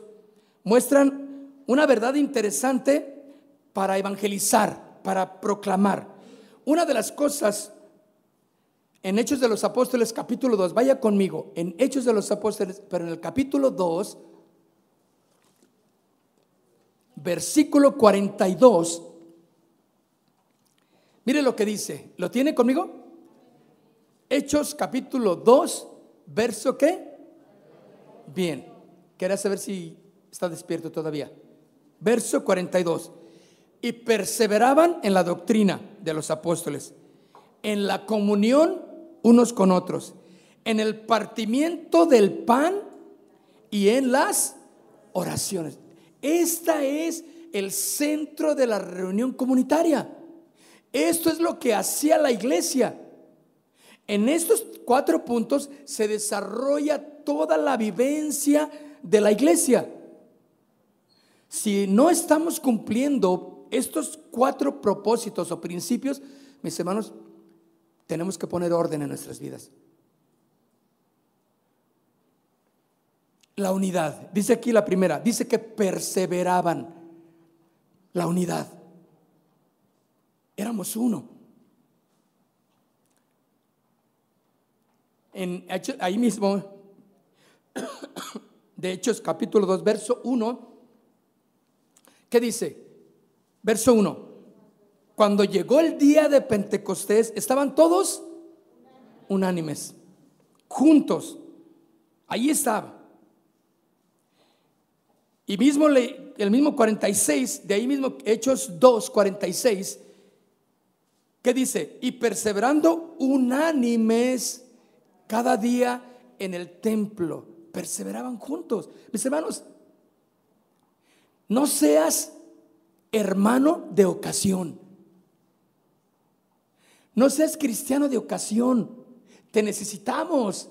muestran una verdad interesante para evangelizar, para proclamar. Una de las cosas en Hechos de los Apóstoles capítulo 2, vaya conmigo, en Hechos de los Apóstoles, pero en el capítulo 2, versículo 42, mire lo que dice, ¿lo tiene conmigo? Hechos capítulo 2, verso qué? Bien, quería saber si está despierto todavía. Verso 42. Y perseveraban en la doctrina de los apóstoles, en la comunión unos con otros, en el partimiento del pan y en las oraciones. Esta es el centro de la reunión comunitaria. Esto es lo que hacía la iglesia. En estos cuatro puntos se desarrolla toda la vivencia de la iglesia. Si no estamos cumpliendo estos cuatro propósitos o principios, mis hermanos, tenemos que poner orden en nuestras vidas. La unidad. Dice aquí la primera. Dice que perseveraban. La unidad. Éramos uno. En, ahí mismo, de Hechos capítulo 2, verso 1, ¿qué dice? Verso 1. Cuando llegó el día de Pentecostés, estaban todos unánimes, juntos. Ahí estaba. Y mismo el mismo 46, de ahí mismo Hechos 2, 46, ¿qué dice? Y perseverando unánimes cada día en el templo, perseveraban juntos. Mis hermanos, no seas hermano de ocasión. No seas cristiano de ocasión. Te necesitamos.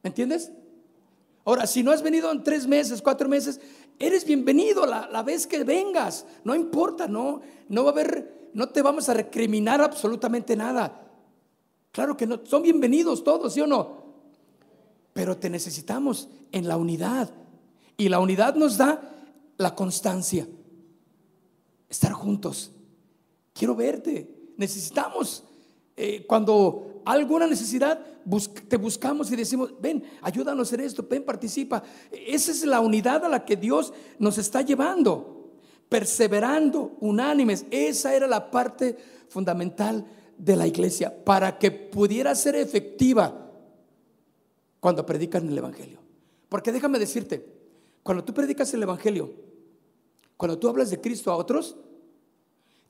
¿Me entiendes? Ahora, si no has venido en tres meses, cuatro meses, eres bienvenido la, vez que vengas. No importa, no, no va a haber, no te vamos a recriminar absolutamente nada. Claro que no, son bienvenidos todos, ¿sí o no? Pero te necesitamos en la unidad. Y la unidad nos da la constancia. Estar juntos. Quiero verte. Necesitamos, eh, cuando alguna necesidad, te buscamos y decimos, ven, ayúdanos en esto, ven, participa. Esa es la unidad a la que Dios nos está llevando, perseverando, unánimes. Esa era la parte fundamental de la iglesia para que pudiera ser efectiva cuando predican el Evangelio. Porque déjame decirte, cuando tú predicas el Evangelio, cuando tú hablas de Cristo a otros,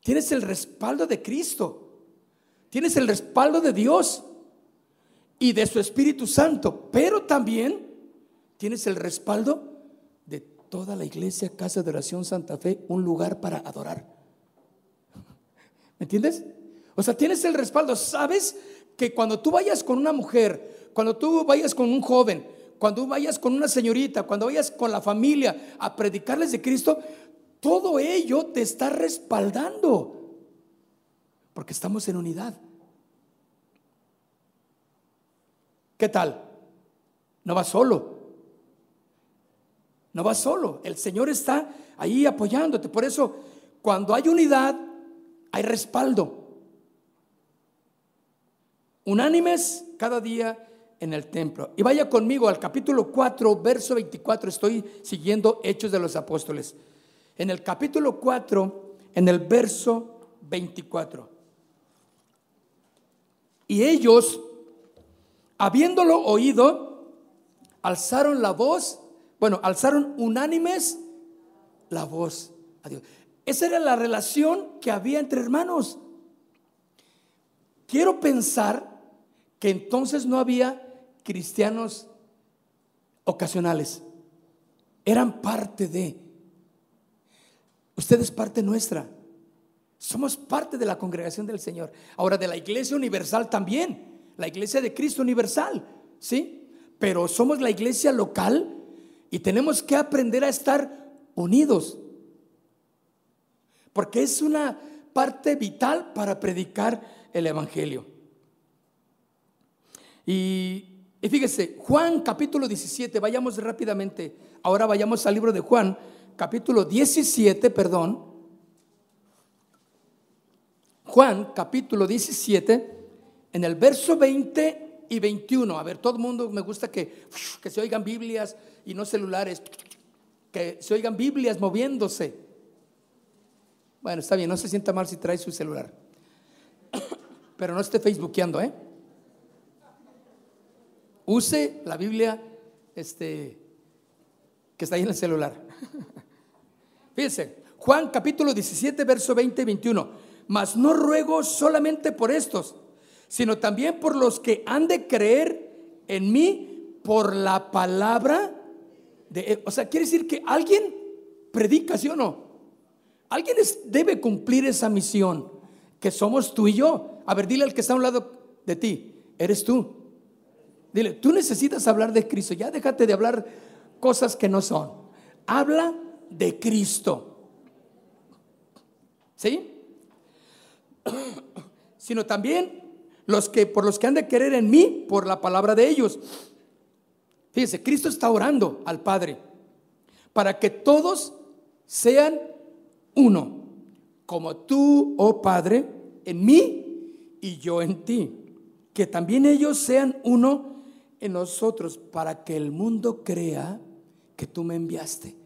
Tienes el respaldo de Cristo. Tienes el respaldo de Dios y de su Espíritu Santo. Pero también tienes el respaldo de toda la iglesia, Casa de Oración Santa Fe, un lugar para adorar. ¿Me entiendes? O sea, tienes el respaldo. Sabes que cuando tú vayas con una mujer, cuando tú vayas con un joven, cuando vayas con una señorita, cuando vayas con la familia a predicarles de Cristo, todo ello te está respaldando, porque estamos en unidad. ¿Qué tal? No vas solo. No vas solo. El Señor está ahí apoyándote. Por eso, cuando hay unidad, hay respaldo. Unánimes cada día en el templo. Y vaya conmigo al capítulo 4, verso 24. Estoy siguiendo Hechos de los Apóstoles. En el capítulo 4, en el verso 24. Y ellos, habiéndolo oído, alzaron la voz, bueno, alzaron unánimes la voz a Dios. Esa era la relación que había entre hermanos. Quiero pensar que entonces no había cristianos ocasionales. Eran parte de. Usted es parte nuestra. Somos parte de la congregación del Señor. Ahora, de la iglesia universal también. La iglesia de Cristo universal. ¿Sí? Pero somos la iglesia local y tenemos que aprender a estar unidos. Porque es una parte vital para predicar el Evangelio. Y y fíjese, Juan capítulo 17, vayamos rápidamente. Ahora vayamos al libro de Juan, capítulo 17, perdón. Juan capítulo 17, en el verso 20 y 21. A ver, todo el mundo me gusta que, que se oigan Biblias y no celulares, que se oigan Biblias moviéndose. Bueno, está bien, no se sienta mal si trae su celular. Pero no esté facebookeando, ¿eh? use la Biblia este, que está ahí en el celular. Fíjense, Juan capítulo 17, verso 20 y 21. Mas no ruego solamente por estos, sino también por los que han de creer en mí por la palabra de... O sea, quiere decir que alguien predica, ¿sí o no? Alguien debe cumplir esa misión, que somos tú y yo. A ver, dile al que está a un lado de ti, eres tú. Dile, tú necesitas hablar de Cristo. Ya déjate de hablar cosas que no son. Habla de Cristo. ¿Sí? Sino también los que por los que han de querer en mí por la palabra de ellos. Fíjense, Cristo está orando al Padre para que todos sean uno, como tú, oh Padre, en mí y yo en ti. Que también ellos sean uno en nosotros para que el mundo crea que tú me enviaste.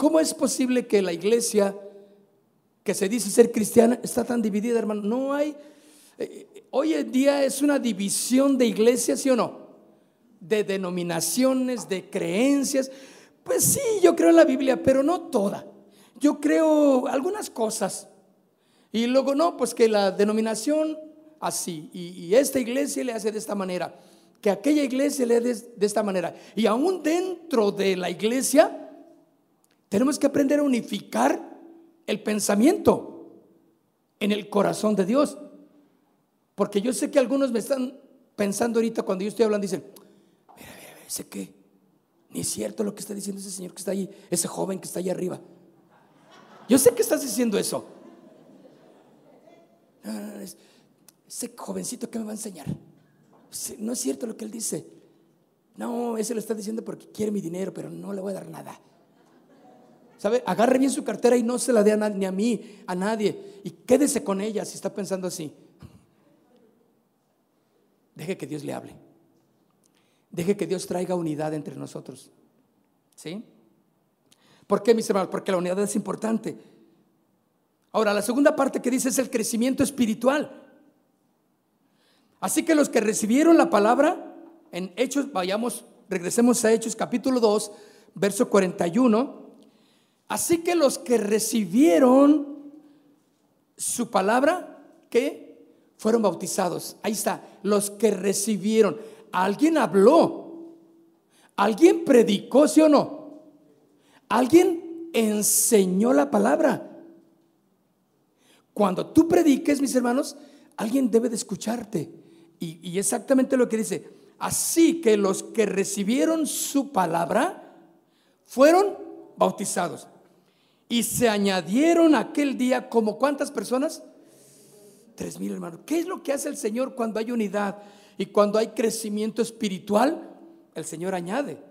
¿Cómo es posible que la iglesia que se dice ser cristiana está tan dividida, hermano? No hay, eh, hoy en día es una división de iglesias, ¿sí o no? De denominaciones, de creencias. Pues sí, yo creo en la Biblia, pero no toda. Yo creo algunas cosas. Y luego no, pues que la denominación así, y, esta iglesia le hace de esta manera, que aquella iglesia le hace de, esta manera. Y aún dentro de la iglesia, tenemos que aprender a unificar el pensamiento en el corazón de Dios. Porque yo sé que algunos me están pensando ahorita cuando yo estoy hablando, dicen, mira, mira, mira, ¿ese qué? Ni es cierto lo que está diciendo ese señor que está ahí, ese joven que está ahí arriba. Yo sé que estás diciendo eso. No, no, no, ese jovencito que me va a enseñar. No es cierto lo que él dice. No, ese lo está diciendo porque quiere mi dinero, pero no le voy a dar nada. ¿Sabe? Agarre bien su cartera y no se la dé a nadie, ni a mí, a nadie. Y quédese con ella si está pensando así. Deje que Dios le hable. Deje que Dios traiga unidad entre nosotros. ¿Sí? ¿Por qué, mis hermanos? Porque la unidad es importante. Ahora, la segunda parte que dice es el crecimiento espiritual. Así que los que recibieron la palabra en Hechos, vayamos, regresemos a Hechos capítulo 2, verso 41. Así que los que recibieron su palabra, que fueron bautizados. Ahí está, los que recibieron. Alguien habló, alguien predicó, ¿sí o no? Alguien enseñó la palabra. Cuando tú prediques, mis hermanos, alguien debe de escucharte. Y, exactamente lo que dice, así que los que recibieron su palabra fueron bautizados. Y se añadieron aquel día como cuántas personas? Tres mil hermanos. ¿Qué es lo que hace el Señor cuando hay unidad y cuando hay crecimiento espiritual? El Señor añade.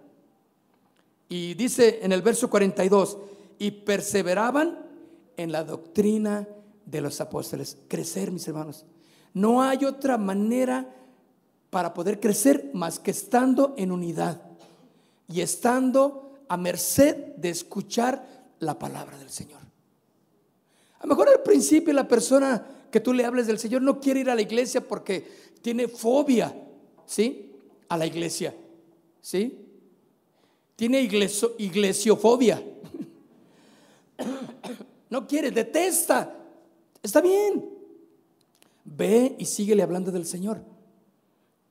Y dice en el verso 42, y perseveraban en la doctrina de los apóstoles. Crecer, mis hermanos. No hay otra manera para poder crecer más que estando en unidad y estando a merced de escuchar la palabra del Señor. A lo mejor al principio la persona que tú le hables del Señor no quiere ir a la iglesia porque tiene fobia, ¿sí? A la iglesia, ¿sí? Tiene iglesiofobia. No quiere, detesta. Está bien. Ve y síguele hablando del Señor.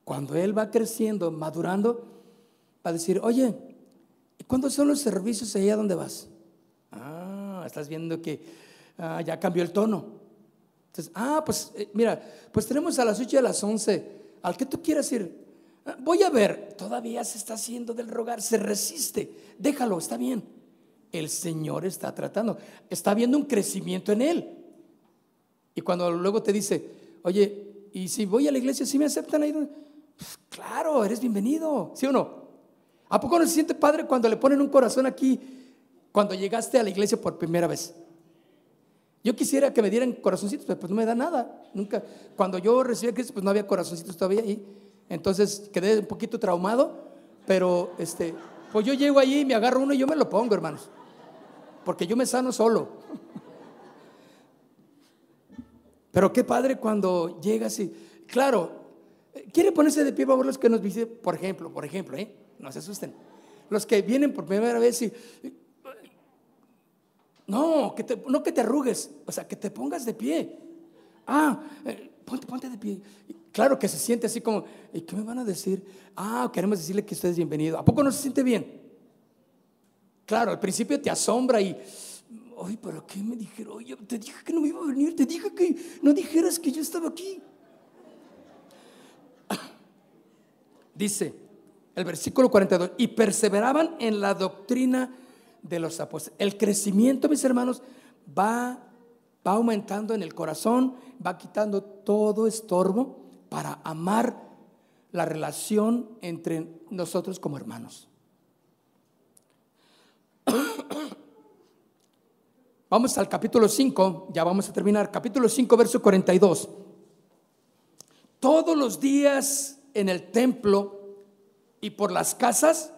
Cuando Él va creciendo, madurando, va a decir, oye, ¿y cuándo son los servicios allá donde vas? Estás viendo que ah, ya cambió el tono. Entonces, ah, pues eh, mira, pues tenemos a las 8 y a las 11. Al que tú quieras ir, ah, voy a ver, todavía se está haciendo del rogar, se resiste. Déjalo, está bien. El Señor está tratando, está viendo un crecimiento en él. Y cuando luego te dice, oye, ¿y si voy a la iglesia, si me aceptan? Pues, claro, eres bienvenido, ¿sí o no? ¿A poco no se siente padre cuando le ponen un corazón aquí cuando llegaste a la iglesia por primera vez? Yo quisiera que me dieran corazoncitos, pero pues no me da nada. Nunca. Cuando yo recibí a Cristo, pues no había corazoncitos todavía ahí. Entonces quedé un poquito traumado, pero este, pues yo llego allí me agarro uno y yo me lo pongo, hermanos. Porque yo me sano solo. Pero qué padre cuando llegas y, claro, quiere ponerse de pie para los que nos visiten, por ejemplo, por ejemplo, ¿eh? no se asusten. Los que vienen por primera vez y no, que te, no que te arrugues, o sea, que te pongas de pie. Ah, eh, ponte, ponte de pie. Claro que se siente así como, ¿y qué me van a decir? Ah, queremos decirle que usted es bienvenido. ¿A poco no se siente bien? Claro, al principio te asombra y, ay, ¿para qué me dijeron? Oye, te dije que no me iba a venir, te dije que no dijeras que yo estaba aquí. Dice el versículo 42, y perseveraban en la doctrina de los apóstoles. El crecimiento, mis hermanos, va, va aumentando en el corazón, va quitando todo estorbo para amar la relación entre nosotros como hermanos. Vamos al capítulo 5, ya vamos a terminar. Capítulo 5, verso 42. Todos los días en el templo y por las casas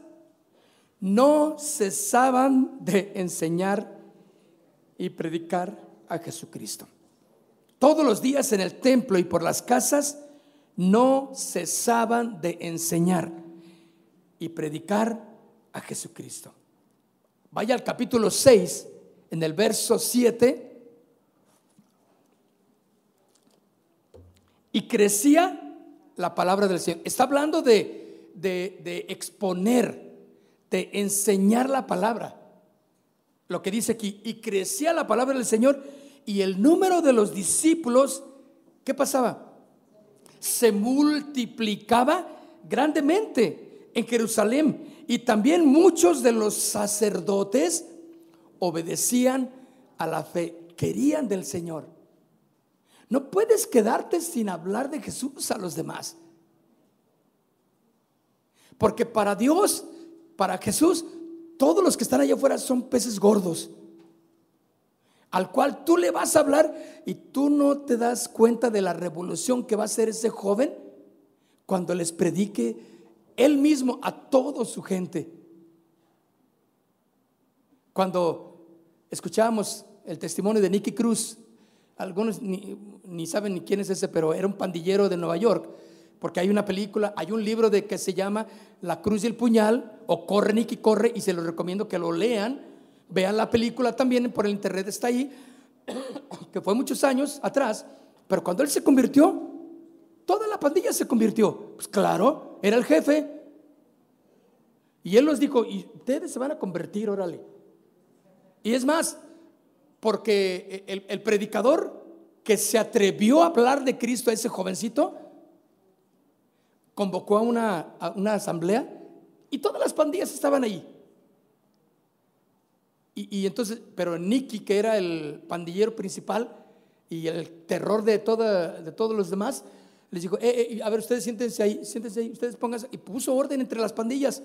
no cesaban de enseñar y predicar a Jesucristo. Todos los días en el templo y por las casas no cesaban de enseñar y predicar a Jesucristo. Vaya al capítulo 6, en el verso 7. Y crecía la palabra del Señor. Está hablando de, de exponer de enseñar la palabra. Lo que dice aquí, y crecía la palabra del Señor y el número de los discípulos, ¿qué pasaba? Se multiplicaba grandemente en Jerusalén y también muchos de los sacerdotes obedecían a la fe, querían del Señor. No puedes quedarte sin hablar de Jesús a los demás. Porque para Dios para Jesús, todos los que están allá afuera son peces gordos, al cual tú le vas a hablar y tú no te das cuenta de la revolución que va a hacer ese joven cuando les predique él mismo a toda su gente. Cuando escuchábamos el testimonio de Nicky Cruz, algunos ni, ni saben ni quién es ese, pero era un pandillero de Nueva York porque hay una película, hay un libro de que se llama La Cruz y el Puñal, o Corre Nicky Corre, y se los recomiendo que lo lean. Vean la película también, por el internet está ahí, que fue muchos años atrás, pero cuando él se convirtió, toda la pandilla se convirtió. Pues claro, era el jefe. Y él nos dijo, y ustedes se van a convertir, órale. Y es más, porque el, el predicador que se atrevió a hablar de Cristo a ese jovencito, convocó a una, asamblea y todas las pandillas estaban ahí. Y, entonces, pero Nicky, que era el pandillero principal y el terror de, toda, de todos los demás, les dijo, eh, eh, a ver, ustedes siéntense ahí, siéntense ahí, ustedes pónganse. Y puso orden entre las pandillas.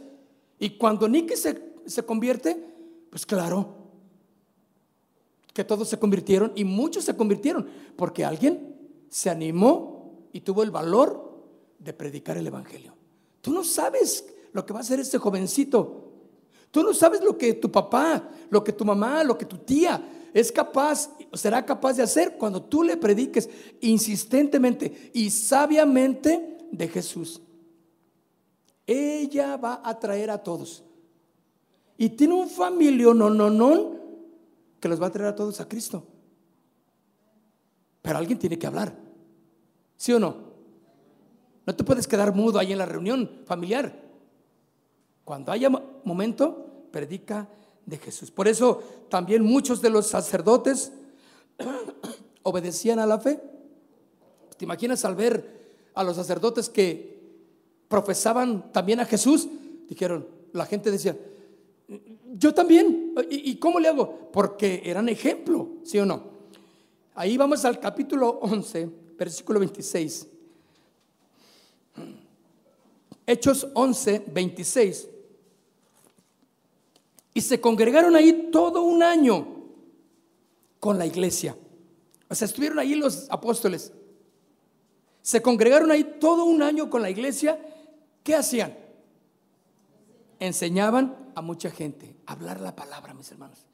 Y cuando Nicky se, se convierte, pues claro, que todos se convirtieron y muchos se convirtieron, porque alguien se animó y tuvo el valor de predicar el Evangelio. Tú no sabes lo que va a hacer este jovencito. Tú no sabes lo que tu papá, lo que tu mamá, lo que tu tía es capaz, será capaz de hacer cuando tú le prediques insistentemente y sabiamente de Jesús. Ella va a traer a todos. Y tiene un familio no, no, no, que los va a traer a todos a Cristo. Pero alguien tiene que hablar. ¿Sí o no? No te puedes quedar mudo ahí en la reunión familiar. Cuando haya momento, predica de Jesús. Por eso también muchos de los sacerdotes obedecían a la fe. ¿Te imaginas al ver a los sacerdotes que profesaban también a Jesús? Dijeron, la gente decía, yo también. ¿Y, cómo le hago? Porque eran ejemplo, ¿sí o no? Ahí vamos al capítulo 11, versículo 26. Hechos 11, 26. Y se congregaron ahí todo un año con la iglesia. O sea, estuvieron ahí los apóstoles. Se congregaron ahí todo un año con la iglesia. ¿Qué hacían? Enseñaban a mucha gente a hablar la palabra, mis hermanos.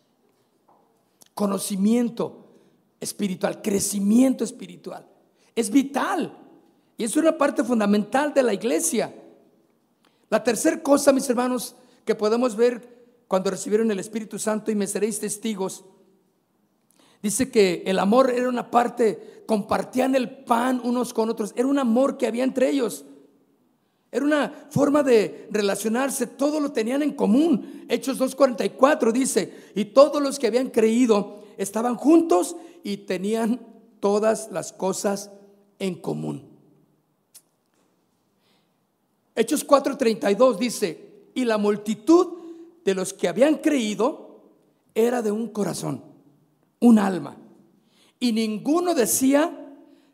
Conocimiento espiritual, crecimiento espiritual. Es vital. Y es una parte fundamental de la iglesia. La tercera cosa, mis hermanos, que podemos ver cuando recibieron el Espíritu Santo y me seréis testigos. Dice que el amor era una parte, compartían el pan unos con otros, era un amor que había entre ellos. Era una forma de relacionarse, todo lo tenían en común. Hechos 2.44 dice, y todos los que habían creído estaban juntos y tenían todas las cosas en común. Hechos 4.32 dice, y la multitud de los que habían creído era de un corazón, un alma. Y ninguno decía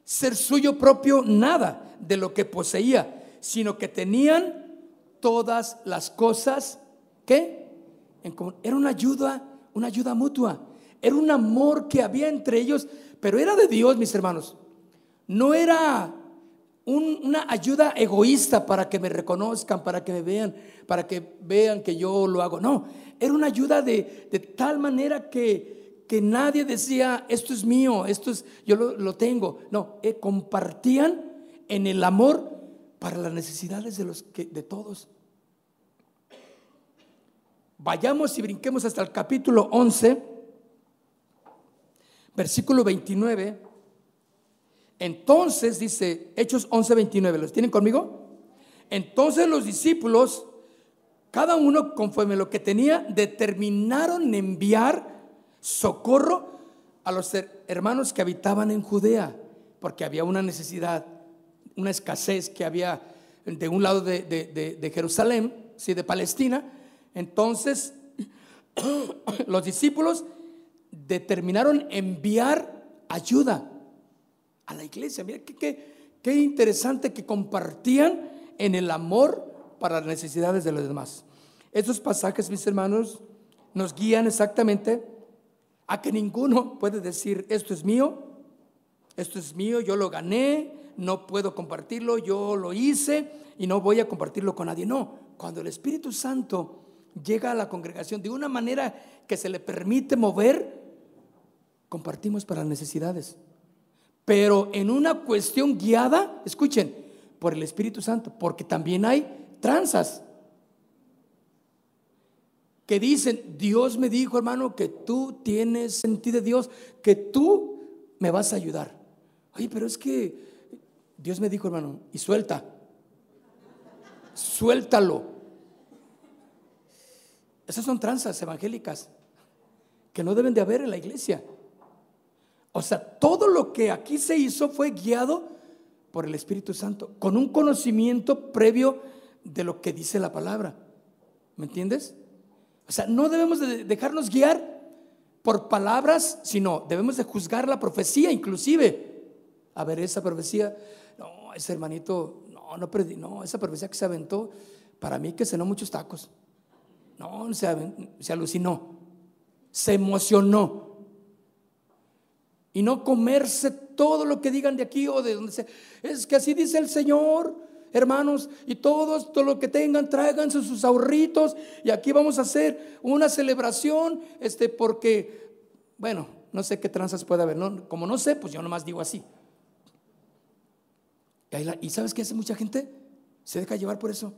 ser suyo propio nada de lo que poseía, sino que tenían todas las cosas que era una ayuda, una ayuda mutua. Era un amor que había entre ellos, pero era de Dios, mis hermanos. No era una ayuda egoísta para que me reconozcan, para que me vean, para que vean que yo lo hago. No, era una ayuda de, tal manera que, que, nadie decía, esto es mío, esto es, yo lo, tengo. No, eh, compartían en el amor para las necesidades de, los que, de todos. Vayamos y brinquemos hasta el capítulo 11, versículo 29. Entonces dice Hechos 11:29, ¿los tienen conmigo? Entonces los discípulos, cada uno conforme lo que tenía, determinaron enviar socorro a los hermanos que habitaban en Judea, porque había una necesidad, una escasez que había de un lado de, Jerusalén, sí, de Palestina. Entonces los discípulos determinaron enviar ayuda a la iglesia. Mira qué, qué, interesante que compartían en el amor para las necesidades de los demás. Estos pasajes, mis hermanos, nos guían exactamente a que ninguno puede decir, esto es mío, esto es mío, yo lo gané, no puedo compartirlo, yo lo hice y no voy a compartirlo con nadie. No, cuando el Espíritu Santo llega a la congregación de una manera que se le permite mover, compartimos para las necesidades pero en una cuestión guiada, escuchen, por el Espíritu Santo, porque también hay tranzas que dicen, Dios me dijo, hermano, que tú tienes sentido de Dios, que tú me vas a ayudar. Oye, pero es que Dios me dijo, hermano, y suelta, suéltalo. Esas son tranzas evangélicas que no deben de haber en la iglesia. O sea, todo lo que aquí se hizo fue guiado por el Espíritu Santo, con un conocimiento previo de lo que dice la palabra. ¿Me entiendes? O sea, no debemos de dejarnos guiar por palabras, sino debemos de juzgar la profecía inclusive. A ver, esa profecía, no, ese hermanito, no, no, no, esa profecía que se aventó, para mí que cenó muchos tacos. No, se, se alucinó, se emocionó. Y no comerse todo lo que digan de aquí o de donde sea. Es que así dice el Señor, hermanos, y todos, todo lo que tengan, tráiganse sus ahorritos. Y aquí vamos a hacer una celebración, este, porque, bueno, no sé qué tranzas puede haber. ¿no? Como no sé, pues yo nomás digo así. Y, y ¿sabes qué hace mucha gente? Se deja llevar por eso.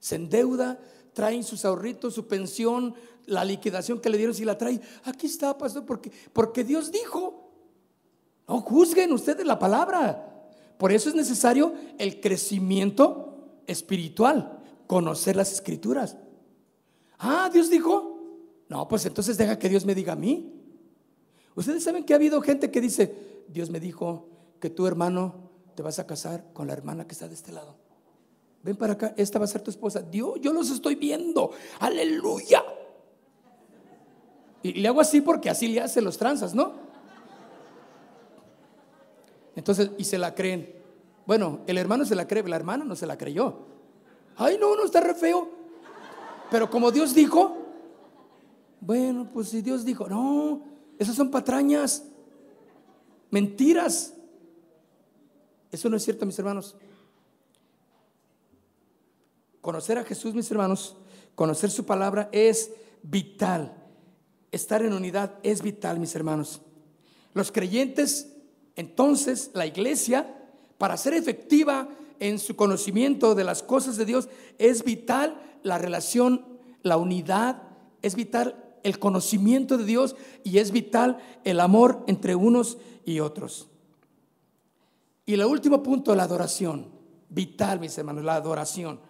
Se endeuda, traen sus ahorritos, su pensión, la liquidación que le dieron, si la trae, aquí está, pastor, porque, porque Dios dijo. No juzguen ustedes la palabra. Por eso es necesario el crecimiento espiritual, conocer las escrituras. Ah, Dios dijo. No, pues entonces deja que Dios me diga a mí. Ustedes saben que ha habido gente que dice, Dios me dijo que tu hermano te vas a casar con la hermana que está de este lado. Ven para acá, esta va a ser tu esposa. Dios, yo los estoy viendo. Aleluya. Y le hago así porque así le hace los tranzas, ¿no? Entonces, y se la creen. Bueno, el hermano se la cree, la hermana no se la creyó. Ay, no, no está re feo. Pero como Dios dijo, bueno, pues si Dios dijo, no, esas son patrañas, mentiras. Eso no es cierto, mis hermanos. Conocer a Jesús, mis hermanos, conocer su palabra es vital. Estar en unidad es vital, mis hermanos. Los creyentes, entonces, la iglesia, para ser efectiva en su conocimiento de las cosas de Dios, es vital la relación, la unidad, es vital el conocimiento de Dios y es vital el amor entre unos y otros. Y el último punto, la adoración. Vital, mis hermanos, la adoración.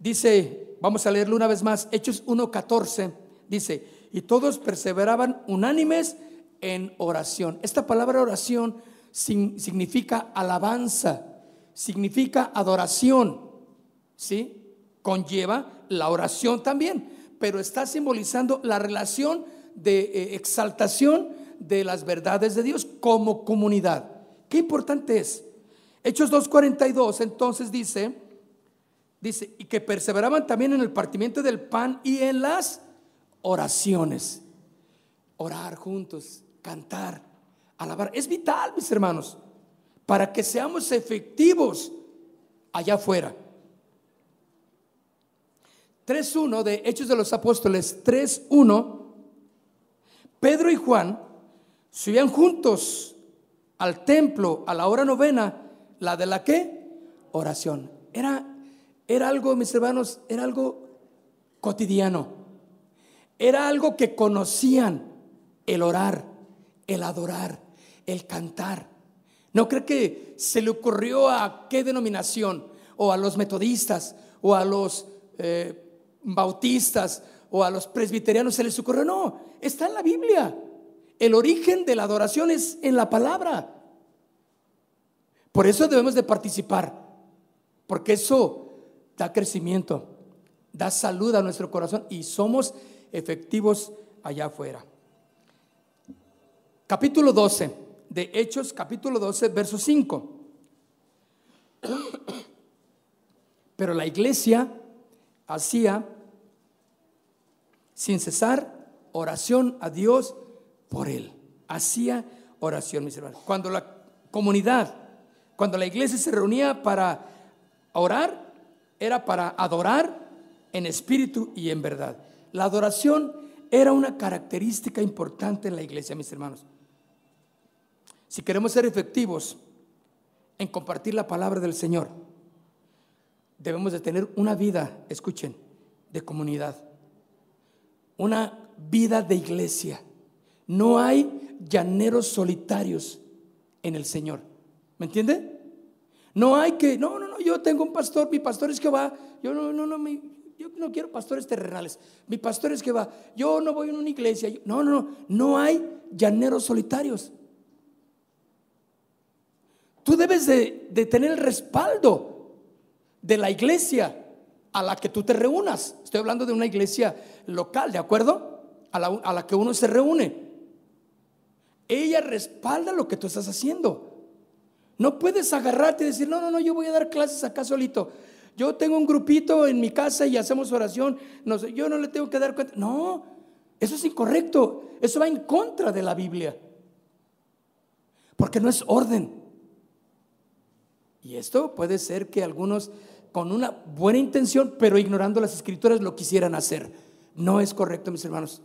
Dice, vamos a leerlo una vez más, Hechos 1.14, dice, y todos perseveraban unánimes en oración. Esta palabra oración significa alabanza, significa adoración, ¿sí? Conlleva la oración también, pero está simbolizando la relación de eh, exaltación de las verdades de Dios como comunidad. Qué importante es. Hechos 2.42 entonces dice, dice, y que perseveraban también en el partimiento del pan y en las oraciones. Orar juntos, cantar, alabar. Es vital, mis hermanos, para que seamos efectivos allá afuera. 3.1 de Hechos de los Apóstoles, 3.1, Pedro y Juan subían juntos al templo a la hora novena, la de la qué? Oración. Era, era algo, mis hermanos, era algo cotidiano. Era algo que conocían, el orar, el adorar, el cantar. ¿No cree que se le ocurrió a qué denominación? O a los metodistas, o a los eh, bautistas, o a los presbiterianos se les ocurrió. No, está en la Biblia. El origen de la adoración es en la palabra. Por eso debemos de participar, porque eso da crecimiento, da salud a nuestro corazón y somos efectivos allá afuera. Capítulo 12 de Hechos, capítulo 12, verso 5. Pero la iglesia hacía sin cesar oración a Dios por él. Hacía oración, mis hermanos. Cuando la comunidad, cuando la iglesia se reunía para orar, era para adorar en espíritu y en verdad. La adoración era una característica importante en la iglesia, mis hermanos. Si queremos ser efectivos en compartir la palabra del Señor, debemos de tener una vida, escuchen, de comunidad, una vida de iglesia. No hay llaneros solitarios en el Señor. ¿Me entiende? No hay que, no, no, yo tengo un pastor, mi pastor es que va, yo no, no, no, yo no quiero pastores terrenales. Mi pastor es que va. Yo no voy a una iglesia. No, no, no. No hay llaneros solitarios. Tú debes de, de tener el respaldo de la iglesia a la que tú te reúnas. Estoy hablando de una iglesia local, ¿de acuerdo? a la, a la que uno se reúne. Ella respalda lo que tú estás haciendo. No puedes agarrarte y decir, no, no, no, yo voy a dar clases acá solito. Yo tengo un grupito en mi casa y hacemos oración. No sé, yo no le tengo que dar cuenta. No, eso es incorrecto. Eso va en contra de la Biblia. Porque no es orden. Y esto puede ser que algunos con una buena intención, pero ignorando las escrituras, lo quisieran hacer. No es correcto, mis hermanos.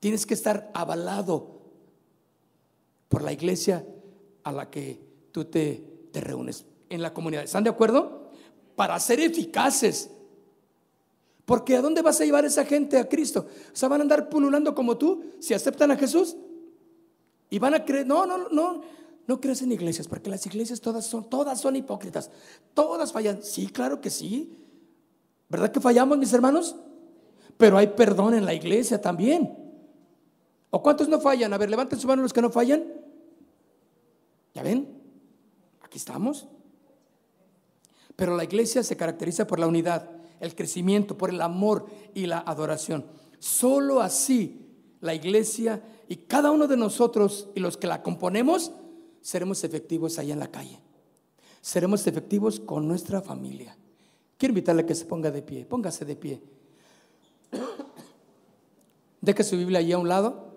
Tienes que estar avalado por la iglesia a la que tú te, te reúnes en la comunidad. ¿Están de acuerdo? Para ser eficaces. Porque ¿a dónde vas a llevar esa gente a Cristo? O sea, van a andar pululando como tú si aceptan a Jesús. Y van a creer, no, no, no, no crees en iglesias, porque las iglesias todas son, todas son hipócritas, todas fallan. Sí, claro que sí. ¿Verdad que fallamos, mis hermanos? Pero hay perdón en la iglesia también. ¿O cuántos no fallan? A ver, levanten su mano los que no fallan. ¿Ya ven? Estamos. Pero la iglesia se caracteriza por la unidad, el crecimiento, por el amor y la adoración. Solo así la iglesia y cada uno de nosotros y los que la componemos seremos efectivos allá en la calle. Seremos efectivos con nuestra familia. Quiero invitarle a que se ponga de pie. Póngase de pie. Deje su Biblia allí a un lado.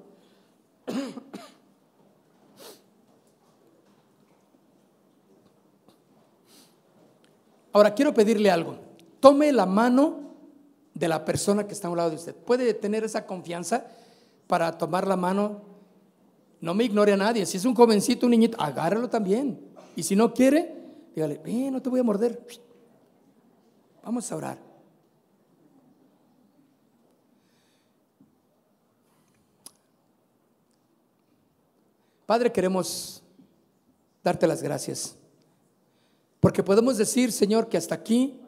Ahora quiero pedirle algo. Tome la mano de la persona que está a un lado de usted. ¿Puede tener esa confianza para tomar la mano? No me ignore a nadie. Si es un jovencito, un niñito, agárralo también. Y si no quiere, dígale, eh, no te voy a morder. Vamos a orar. Padre, queremos darte las gracias porque podemos decir, Señor, que hasta aquí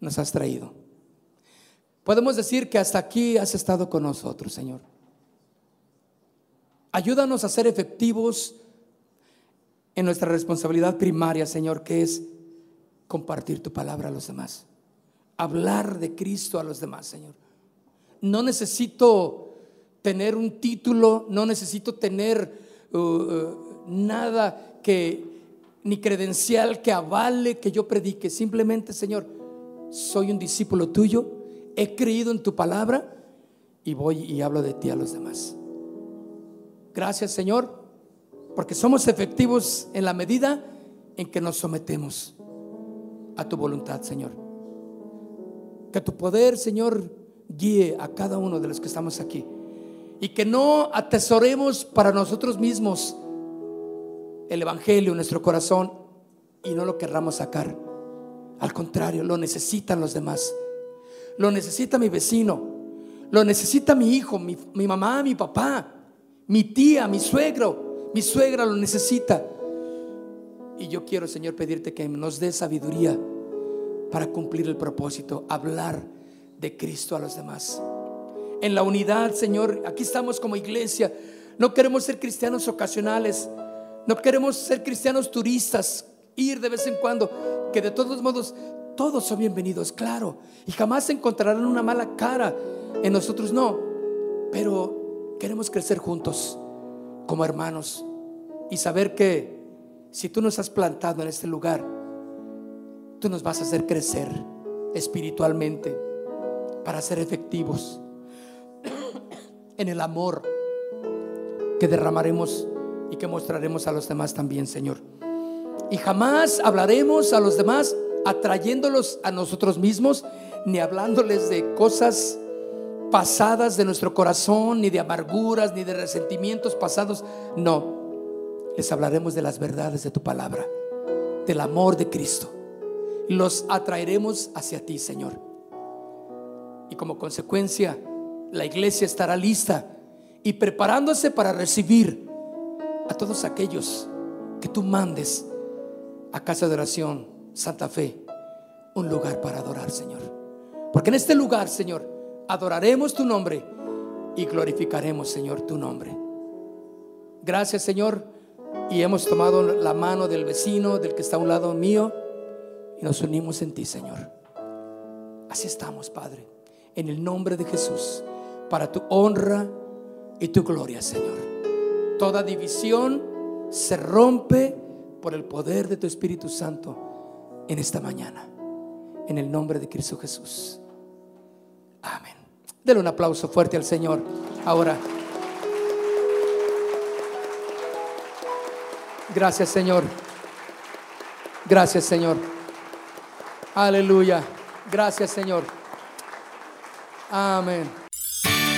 nos has traído. Podemos decir que hasta aquí has estado con nosotros, Señor. Ayúdanos a ser efectivos en nuestra responsabilidad primaria, Señor, que es compartir tu palabra a los demás. Hablar de Cristo a los demás, Señor. No necesito tener un título, no necesito tener uh, uh, nada que ni credencial que avale que yo predique. Simplemente, Señor, soy un discípulo tuyo, he creído en tu palabra y voy y hablo de ti a los demás. Gracias, Señor, porque somos efectivos en la medida en que nos sometemos a tu voluntad, Señor. Que tu poder, Señor, guíe a cada uno de los que estamos aquí. Y que no atesoremos para nosotros mismos el Evangelio en nuestro corazón y no lo querramos sacar. Al contrario, lo necesitan los demás. Lo necesita mi vecino. Lo necesita mi hijo, mi, mi mamá, mi papá, mi tía, mi suegro. Mi suegra lo necesita. Y yo quiero, Señor, pedirte que nos dé sabiduría para cumplir el propósito, hablar de Cristo a los demás. En la unidad, Señor, aquí estamos como iglesia. No queremos ser cristianos ocasionales. No queremos ser cristianos turistas, ir de vez en cuando, que de todos modos todos son bienvenidos, claro, y jamás encontrarán una mala cara en nosotros, no, pero queremos crecer juntos como hermanos y saber que si tú nos has plantado en este lugar, tú nos vas a hacer crecer espiritualmente para ser efectivos en el amor que derramaremos y que mostraremos a los demás también, Señor. Y jamás hablaremos a los demás atrayéndolos a nosotros mismos, ni hablándoles de cosas pasadas de nuestro corazón, ni de amarguras, ni de resentimientos pasados. No, les hablaremos de las verdades de tu palabra, del amor de Cristo. Los atraeremos hacia ti, Señor. Y como consecuencia, la iglesia estará lista y preparándose para recibir a todos aquellos que tú mandes a casa de oración Santa Fe, un lugar para adorar, Señor. Porque en este lugar, Señor, adoraremos tu nombre y glorificaremos, Señor, tu nombre. Gracias, Señor. Y hemos tomado la mano del vecino, del que está a un lado mío, y nos unimos en ti, Señor. Así estamos, Padre. En el nombre de Jesús. para tu honra y tu gloria, Señor. Toda división se rompe por el poder de tu Espíritu Santo en esta mañana. En el nombre de Cristo Jesús. Amén. Dele un aplauso fuerte al Señor. Ahora. Gracias, Señor. Gracias, Señor. Aleluya. Gracias, Señor. Amén.